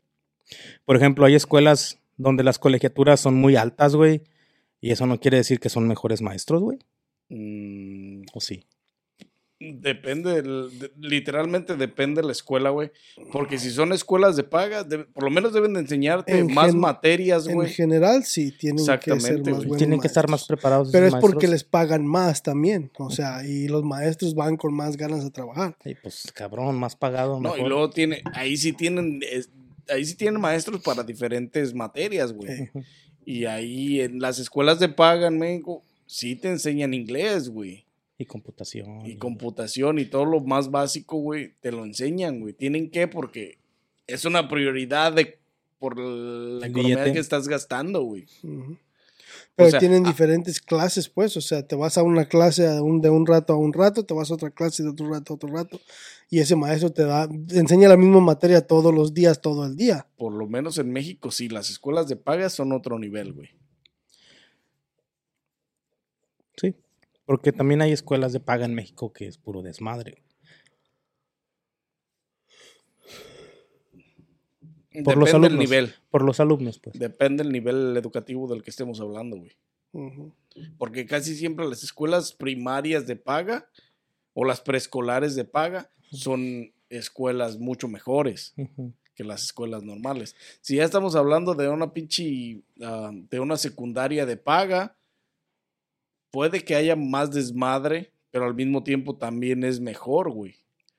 Por ejemplo, hay escuelas donde las colegiaturas son muy altas, güey, y eso no quiere decir que son mejores maestros, güey. Mm, ¿O sí? depende, del- de- literalmente depende de la escuela, güey. Porque si son escuelas de paga, por lo menos deben de enseñarte En más gen- materias, En güey. general, sí, tienen que ser más buenos Tienen que estar más preparados. Pero es porque les pagan más también. O sea, y los maestros van con más ganas de trabajar. Ay, pues cabrón, más pagado. No, y luego tiene, ahí sí tienen, es- ahí sí tienen maestros para diferentes materias, güey. Eh, Y ahí en las escuelas de paga en México sí te enseñan inglés, güey. Y computación. Y computación y todo lo más básico, güey, te lo enseñan, güey. Tienen que porque es una prioridad de por la El economía billete. que estás gastando, güey. Pero sea, tienen ah- diferentes clases, pues. O sea, te vas a una clase a un- de un rato a un rato, te vas a otra clase de otro rato a otro rato. Y ese maestro te da, te enseña la misma materia todos los días, todo el día. Por lo menos en México sí, las escuelas de paga son otro nivel, güey. Sí. Porque también hay escuelas de paga en México que es puro desmadre. Por los Depende del alumnos. nivel. Por los alumnos, pues. Depende del nivel educativo del que estemos hablando, güey. Porque casi siempre las escuelas primarias de paga o las preescolares de paga son escuelas mucho mejores que las escuelas normales. Si ya estamos hablando de una pinche, ah, de una secundaria de paga, puede que haya más desmadre, pero al mismo tiempo también es mejor, güey.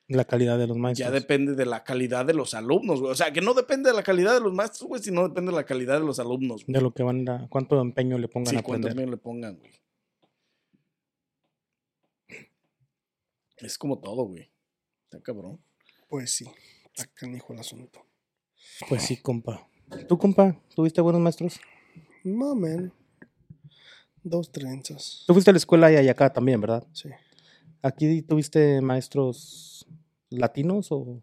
La calidad de los maestros. Ya depende de la calidad de los alumnos, güey. O sea, que no depende de la calidad de los maestros, güey, sino depende de la calidad de los alumnos, güey. De lo que van a... Cuánto empeño le pongan Sí, a cuánto también le pongan, güey. Es como todo, güey. Está cabrón. Pues sí, está canijo el asunto. Pues sí, compa. ¿Tú, compa? ¿Tuviste buenos maestros? Más o menos. Dos trenzas. Tú fuiste a la escuela y acá también, ¿verdad? Sí. ¿Aquí tuviste maestros latinos o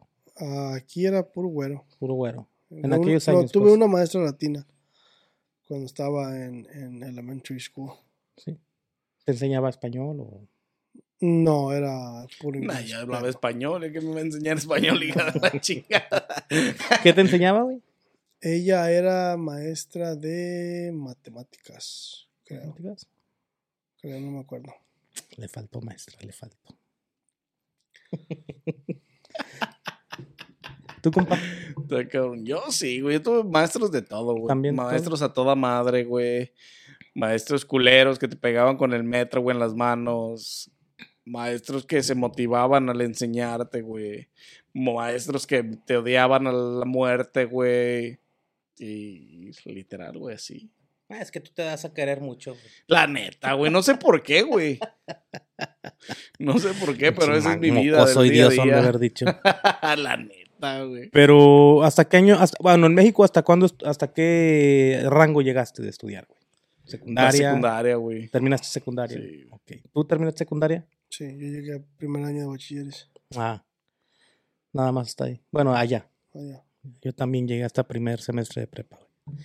Aquí era puro güero. puro güero? En No, aquellos no, años, tuve pues. una maestra latina cuando estaba en, en elementary school. Sí. ¿Te enseñaba español o...? No, era puro Nah, inglés. ya hablaba pero español, ¿eh? que me va a enseñar español, hija de la *laughs* chingada. ¿Qué te enseñaba, güey? Ella era maestra de matemáticas. Creo, creo, no me acuerdo. Le faltó maestra, le faltó. *laughs* ¿Tú, compa? Yo sí, güey. Yo tuve maestros de todo, güey. También Maestros a toda madre, güey. Maestros culeros que te pegaban con el metro, güey, en las manos. Maestros que se motivaban al enseñarte, güey. Maestros que te odiaban a la muerte, güey. Y literal, güey, así. Ah, es que tú te das a querer mucho. güey. La neta, güey. No sé por qué, güey. No sé por qué, pero esa es mi vida. Del día a idiota han de día. haber dicho. *laughs* La neta, güey. Pero, ¿hasta qué año? hasta- bueno, en México, ¿hasta cuándo, hasta qué rango llegaste de estudiar, güey? La Secundaria. secundaria, güey. ¿Terminaste secundaria? Sí. Ok. ¿Tú terminaste secundaria? Sí, yo llegué al primer año de bachilleres. Ah. Nada más está ahí. Bueno, allá. Allá. Yo también llegué hasta primer semestre de prepa. güey.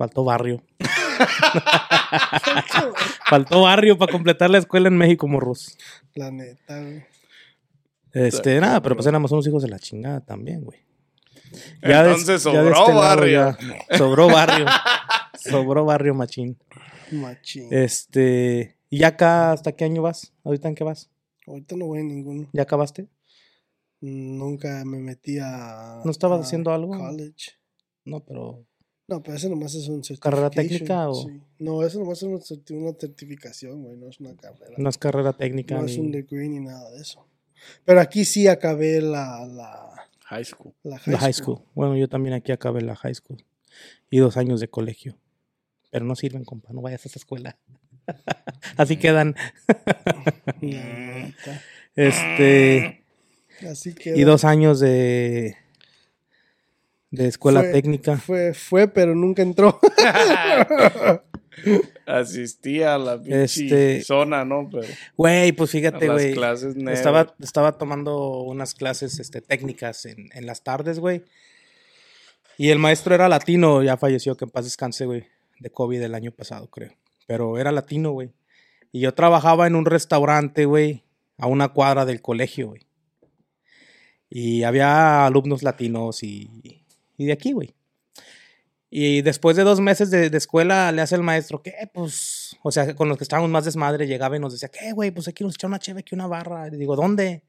Faltó barrio. *laughs* Faltó barrio para completar la escuela en México, morros. La neta, güey. Este, nada, pero pues éramos unos hijos de la chingada también, güey. Entonces ya de sobró este lado barrio. ya- sobró barrio. sobró barrio, machín. Machín. Este, ¿y ya acá hasta qué año vas? ¿Ahorita en qué vas? Ahorita no voy a ninguno. ¿Ya acabaste? Nunca me metí a. ¿No estabas a haciendo algo? College. No, pero No, pero ese nomás es un ¿Carrera técnica o? sí. No, eso nomás es una, certi- una certificación, güey. No es una carrera. no es carrera técnica. No es ni- un degree ni nada de eso. Pero aquí sí acabé la, la, High school. la high, La high school. school. Bueno, yo también aquí acabé la high school. Y dos años de colegio. Pero no sirven, compa. No vayas a esa escuela. *laughs* Así quedan. *laughs* La neta. Este. Así que. Y dos años de. De escuela Fue- técnica. Fue, fue, pero nunca entró. *laughs* Asistía a la Este- zona, ¿no? Pero Güey, pues fíjate, güey. Estaba, estaba tomando unas clases este, técnicas en, en las tardes, güey. Y el maestro era latino, ya falleció, que en paz descanse, güey. De COVID el año pasado, creo. Pero era latino, güey. Y yo trabajaba en un restaurante, güey, a una cuadra del colegio, güey. Y había alumnos latinos y, y de aquí, güey. Y después de dos meses de, de escuela, le hace el maestro, ¿qué? Pues, o sea, con los que estábamos más desmadre, llegaba y nos decía, ¿qué, güey? Pues aquí nos echar una cheve, aquí una barra. Y digo, ¿dónde?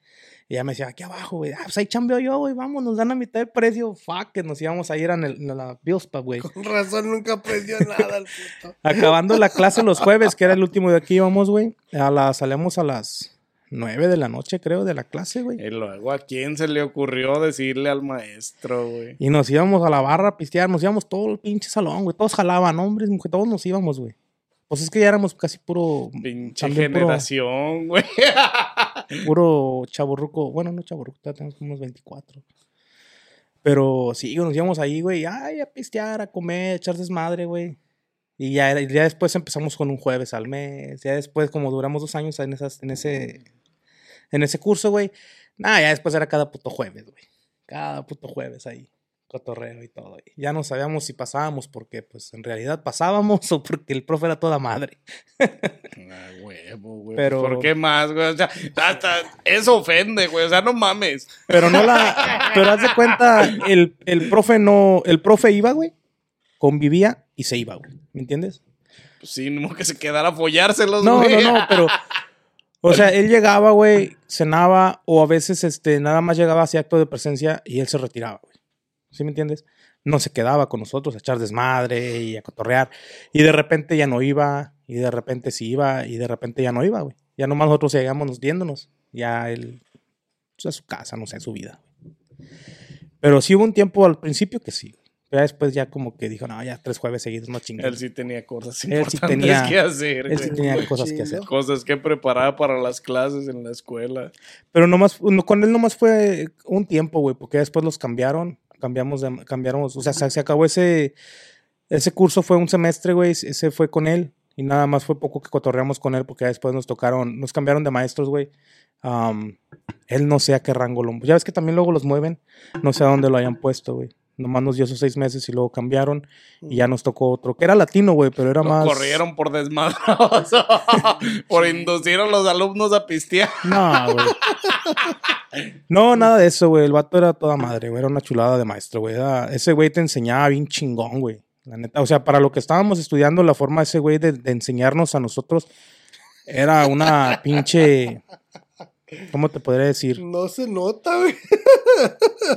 Y ella me decía, aquí abajo, güey. Ah, pues ahí chambeo yo, güey, vamos, nos dan a mitad de precio. Fuck, que nos íbamos a ir el- en la Bills Pub, güey. *laughs* Con razón nunca aprendió *laughs* nada el puto. Acabando la clase los jueves, que era el último de que íbamos, güey. A la, salíamos a las nueve de la noche, creo, de la clase, güey. Y luego, ¿a quién se le ocurrió decirle al maestro, güey? Y nos íbamos a la barra a pistear, nos íbamos todo el pinche salón, güey. Todos jalaban, hombres, mujeres, todos nos íbamos, güey. Pues es que ya éramos casi puro. Pinche generación, güey. *laughs* puro chaborruco. Bueno, no chaborruco, ya tenemos como unos 24. Pero sí, nos íbamos ahí, güey. Ay, a pistear, a comer, a echar desmadre, güey. Y ya, ya después empezamos con un jueves al mes. Ya después, como duramos dos años en, esas, en, ese, en ese curso, güey. Nada, ya después era cada puto jueves, güey. Cada puto jueves ahí. Cotorreo y todo. Ya no sabíamos si pasábamos porque, pues, en realidad pasábamos *laughs* o porque el profe era toda madre. Ah, huevo, güey. Pero- ¿Por qué más, güey? O sea, hasta eso ofende, güey. O sea, no mames. Pero no la. Pero haz de cuenta, el, el profe no. El profe iba, güey. Convivía y se iba, güey. ¿Me entiendes? Pues sí, no que se quedara a follárselos, No, no, no, pero. O sea, él llegaba, güey, cenaba, o a veces este, nada más llegaba hacia acto de presencia y él se retiraba, güey. ¿Sí me entiendes? No se quedaba con nosotros a echar desmadre y a cotorrear. Y de repente ya no iba, y de repente sí iba, y de repente ya no iba, güey. Ya nomás nosotros seguíamos viéndonos. Ya él, pues, a su casa, no sé, en su vida. Pero sí hubo un tiempo al principio que sí. Pero ya después ya como que dijo, no, ya tres jueves seguidos, no chingues. Él sí tenía cosas Él sí tenía- que hacer, Él sí tenía cosas que hacer. Cosas que preparar para las clases en la escuela. Pero nomás, no, con él nomás fue un tiempo, güey, porque después los cambiaron, cambiamos, de, cambiamos, o sea, se, se acabó ese, ese curso fue un semestre, güey, ese fue con él, y nada más fue poco que cotorreamos con él, porque ya después nos tocaron, nos cambiaron de maestros, güey. Él no sé a qué rango lo, ya ves que también luego los mueven, no sé a dónde lo hayan puesto, güey. Nomás nos dio esos seis meses y luego cambiaron y ya nos tocó otro, que era latino, güey, pero era Lo más... corrieron por desmadroso. *laughs* *laughs* por inducir a los alumnos a pistear. No, güey. No, nada de eso, güey. El vato era toda madre, güey. Era una chulada de maestro, güey. Era- Ese güey te enseñaba bien chingón, güey. La neta. O sea, para lo que estábamos estudiando, la forma de ese güey de, de enseñarnos a nosotros era una pinche. ¿Cómo te podría decir? No se nota, güey.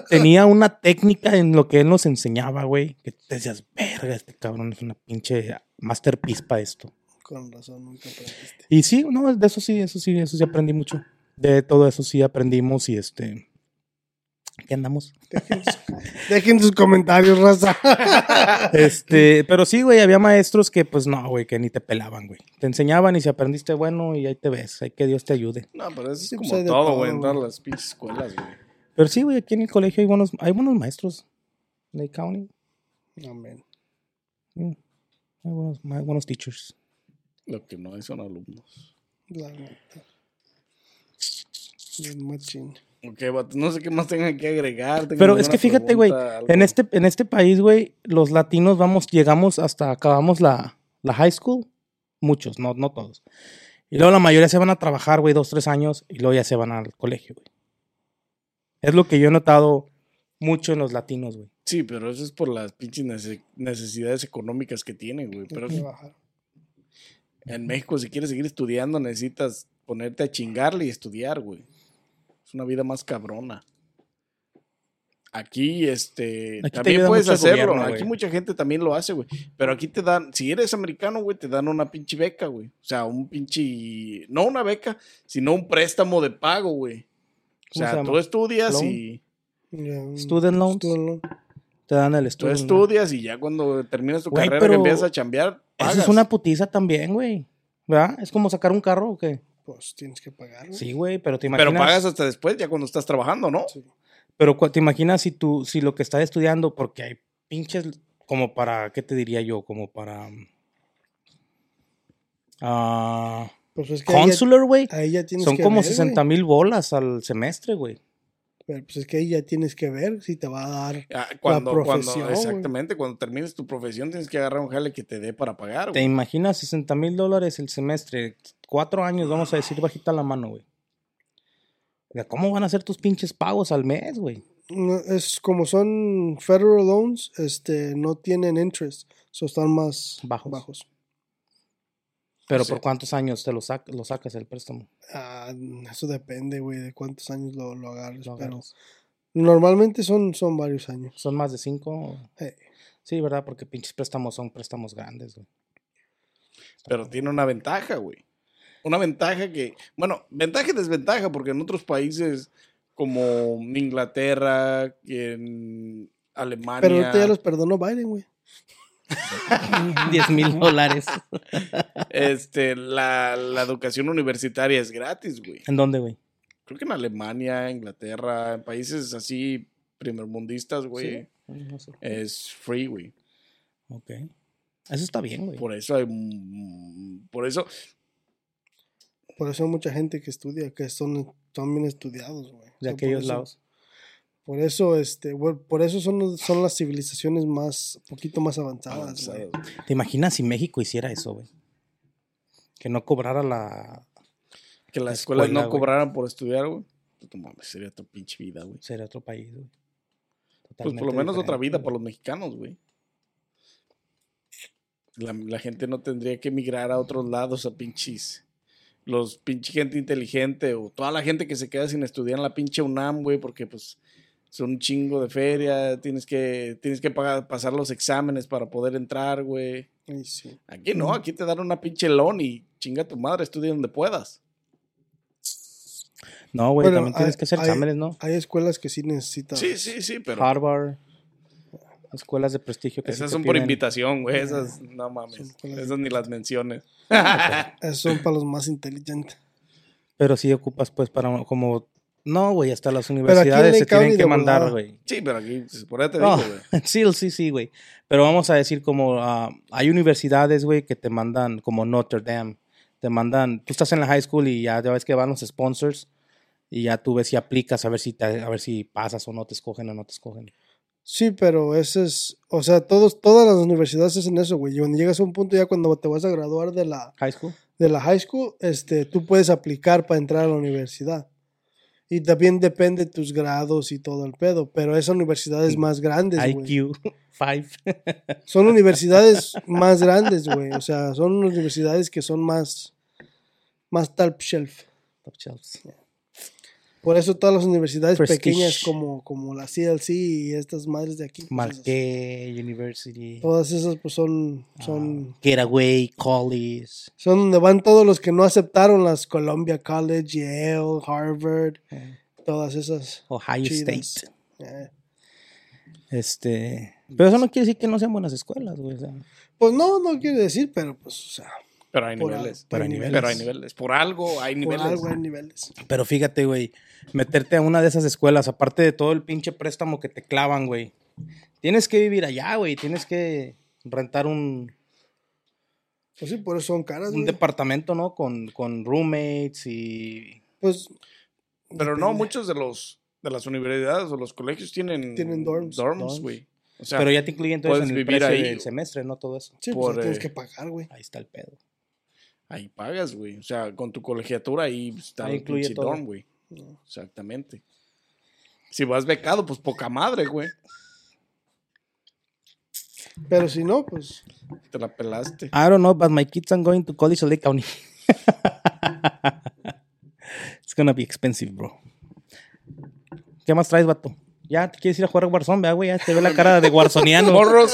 Tenía una técnica en lo que él nos enseñaba, güey. Que te decías, verga, este cabrón es una pinche masterpiece para esto. Con razón, nunca aprendiste. Y sí, no, de eso sí, eso sí, eso sí aprendí mucho. De todo eso sí aprendimos y este. Aquí andamos. Dejen sus comentarios, raza. *laughs* Este, pero sí, güey, había maestros que, pues no, güey, que ni te pelaban, güey. Te enseñaban y si aprendiste bueno y ahí te ves. Hay que Dios te ayude. No, pero eso es Sí, pues, como todo, güey, en todas güey. las pinches escuelas, güey. Pero sí, güey, aquí en el colegio hay buenos, hay buenos maestros. Lake County. Amén. Mm, Hay buenos, hay buenos teachers. Lo que no hay son alumnos. La neta. Bien machín. Ok, no sé qué más tengan que agregar. Pero es que fíjate, güey, en este, en este país, güey, los latinos vamos, llegamos hasta, acabamos la, la high school. Muchos, no, no todos. Y luego la mayoría se van a trabajar, güey, dos, tres años, y luego ya se van al colegio, güey. Es lo que yo he notado mucho en los latinos, güey. Sí, pero eso es por las pinches nece- necesidades económicas que tienen, güey. Pero bajar. en México, si quieres seguir estudiando, necesitas ponerte a chingarle y estudiar, güey. Una vida más cabrona. Aquí, este, Aquí también puedes hacerlo. gobierno, Aquí mucha gente también lo hace, güey. Pero aquí te dan, si eres americano, güey, te dan una pinche beca, güey. O sea, un pinche, no una beca, sino un préstamo de pago, güey. O ¿Cómo se sea, tú estudias ¿Loan? y un- Student loans. student loan. Te dan el tú estudio. estudias y ya cuando terminas tu carrera que empiezas a chambear, pagas. Eso es una putiza también, güey. ¿Verdad? Es como sacar un carro o qué. Pues tienes que pagar. güey. Sí, güey, pero te imaginas. Pero pagas hasta después, ya cuando estás trabajando, ¿no? Sí. Pero te imaginas si tú, si lo que estás estudiando, porque hay pinches, como para, ¿qué te diría yo? Como para. ah Pues es que consular, güey. Son que como ver, 60 güey. mil bolas al semestre, güey. Pero pues es que ahí ya tienes que ver si te va a dar. Ah, Cuando, profesión, cuando, exactamente, cuando termines tu profesión tienes que agarrar un jale que te dé para pagar, ¿Te imaginas 60 mil dólares el semestre? Cuatro años, vamos a decir, bajita la mano, güey. ¿De ¿Cómo van a ser tus pinches pagos al mes, güey? No, es como son federal loans, este, no tienen interest, so están más Bajos. bajos. Pero Sí. ¿por cuántos años te lo, sac- lo sacas el préstamo? Ah, eso depende, güey, de cuántos años lo, lo agarres, Lo pero normalmente son, son varios años. ¿Son más de cinco? Eh, Sí, ¿verdad? Porque pinches préstamos son préstamos grandes, güey. Pero tiene una ventaja, güey. Una ventaja que, bueno, ventaja y desventaja, porque en otros países como Inglaterra, en Alemania. pero ahorita ya los perdonó Biden, güey. 10 mil *laughs* dólares. Este, la, la educación universitaria es gratis, güey. ¿En dónde, güey? Creo que en Alemania, Inglaterra, en países así primermundistas, güey, Sí, no sé. es free, güey. Ok. Eso está bien, güey. Por eso hay, mm, por eso, Por eso hay mucha gente que estudia, que son, bien estudiados, güey. De aquellos eso- lados. Por eso, este, güey, por eso son, son las civilizaciones más, poquito más avanzadas, güey. avanzados. ¿Te imaginas si México hiciera eso, güey? Que no cobrara la... que La las escuelas escuela, no güey. cobraran por estudiar, güey. No mames, sería tu pinche vida, güey. Sería otro país, güey. Pues por lo menos otra vida para los mexicanos, güey. La, la gente no tendría que emigrar a otros lados a pinches. Los pinche gente inteligente o toda la gente que se queda sin estudiar en la pinche UNAM, güey, porque pues son un chingo de feria, tienes que, tienes que pagar, pasar los exámenes para poder entrar, güey. Ay, sí. Aquí no, aquí te dan una pinche loan y chinga tu madre, estudia donde puedas. No, güey, Bueno, también tienes hay- que hacer hay- exámenes, ¿no? Hay escuelas que sí necesitan. Sí, sí, sí, pero Harvard, escuelas de prestigio que esas son por invitación, güey, esas no mames, esas ni las menciones. Esos son para los más inteligentes. Pero sí ocupas, pues, para como... No, güey, hasta las universidades se tienen que de mandar, güey. Sí, pero aquí, pues, por ahí te digo, güey. *laughs* sí, sí, sí, güey. Pero vamos a decir como ah, hay universidades, güey, que te mandan como Notre Dame. Te mandan, tú estás en la high school y ya, ya ves que van los sponsors y ya tú ves si aplicas a ver si te, a ver si pasas o no te escogen o no te escogen. Sí, pero ese es, o sea, todos, todas las universidades hacen eso, güey. Y cuando llegas a un punto ya cuando te vas a graduar de la, High school. de la high school, este, tú puedes aplicar para entrar a la universidad. Y también depende de tus grados y todo el pedo. Pero esas universidades más grandes, güey. IQ 5. *laughs* *laughs* Son universidades más grandes, güey. O sea, son universidades que son más, más top shelf. Top shelves. Por eso todas las universidades Prestige. pequeñas como, como la CLC y estas madres de aquí. pues, esas- Marquette University. todas esas pues son, son, ah, Getaway College. son donde van todos los que no aceptaron las Columbia College, Yale, Harvard, eh, todas esas. Ohio Chidas. State. Eh, Este, pero eso no quiere decir que no sean buenas escuelas, güey. o sea, Pues no, no quiere decir, pero pues, o sea, Pero hay por niveles. algo- pero hay niveles. Pero hay niveles. Por algo hay Por niveles. algo hay niveles. Pero fíjate, güey, meterte a una de esas escuelas, aparte de todo el pinche préstamo que te clavan, güey. Tienes que vivir allá, güey. Tienes que rentar un, Pues sí, por eso son caras, un güey. departamento, ¿no? Con, con roommates y... Pues Pero no, muchos de los de las universidades o los colegios tienen, Tienen dorms. Dorms. güey. O sea, Pero ya te incluye entonces en el vivir precio ahí, del semestre, ¿no? Todo eso. sí, Por, pues tienes eh, que pagar, güey. Ahí está el pedo. Ahí pagas, güey. O sea, con tu colegiatura ahí está Ahí el incluye todo. dorm, güey. Exactamente. Si vas becado, pues poca madre, güey. Pero si no, pues Te la pelaste. I don't know, but my kids are going to college in Lake County. It's gonna be expensive, bro. ¿Qué más traes, vato? Ya te quieres ir a jugar a Warzone, vea, güey. Ya te ve la cara de Warzoniano. *laughs* Morros,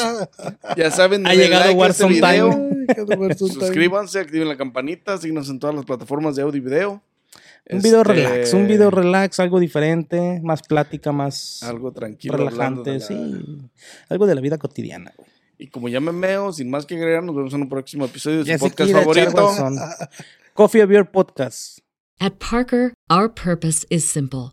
ya saben, Ha llegado like este Warzone video. Time. Suscríbanse, activen la campanita, síguenos en todas las plataformas de audio y video. Un video Este, relax, un video relax, algo diferente, más plática, más Algo tranquilo. relajante, la- sí. Algo de la vida cotidiana, güey. Y como ya me meo, sin más que agregar, nos vemos en un próximo episodio de Ya su se podcast favorito. Coffee Beer Podcast. At Parker, our purpose is simple.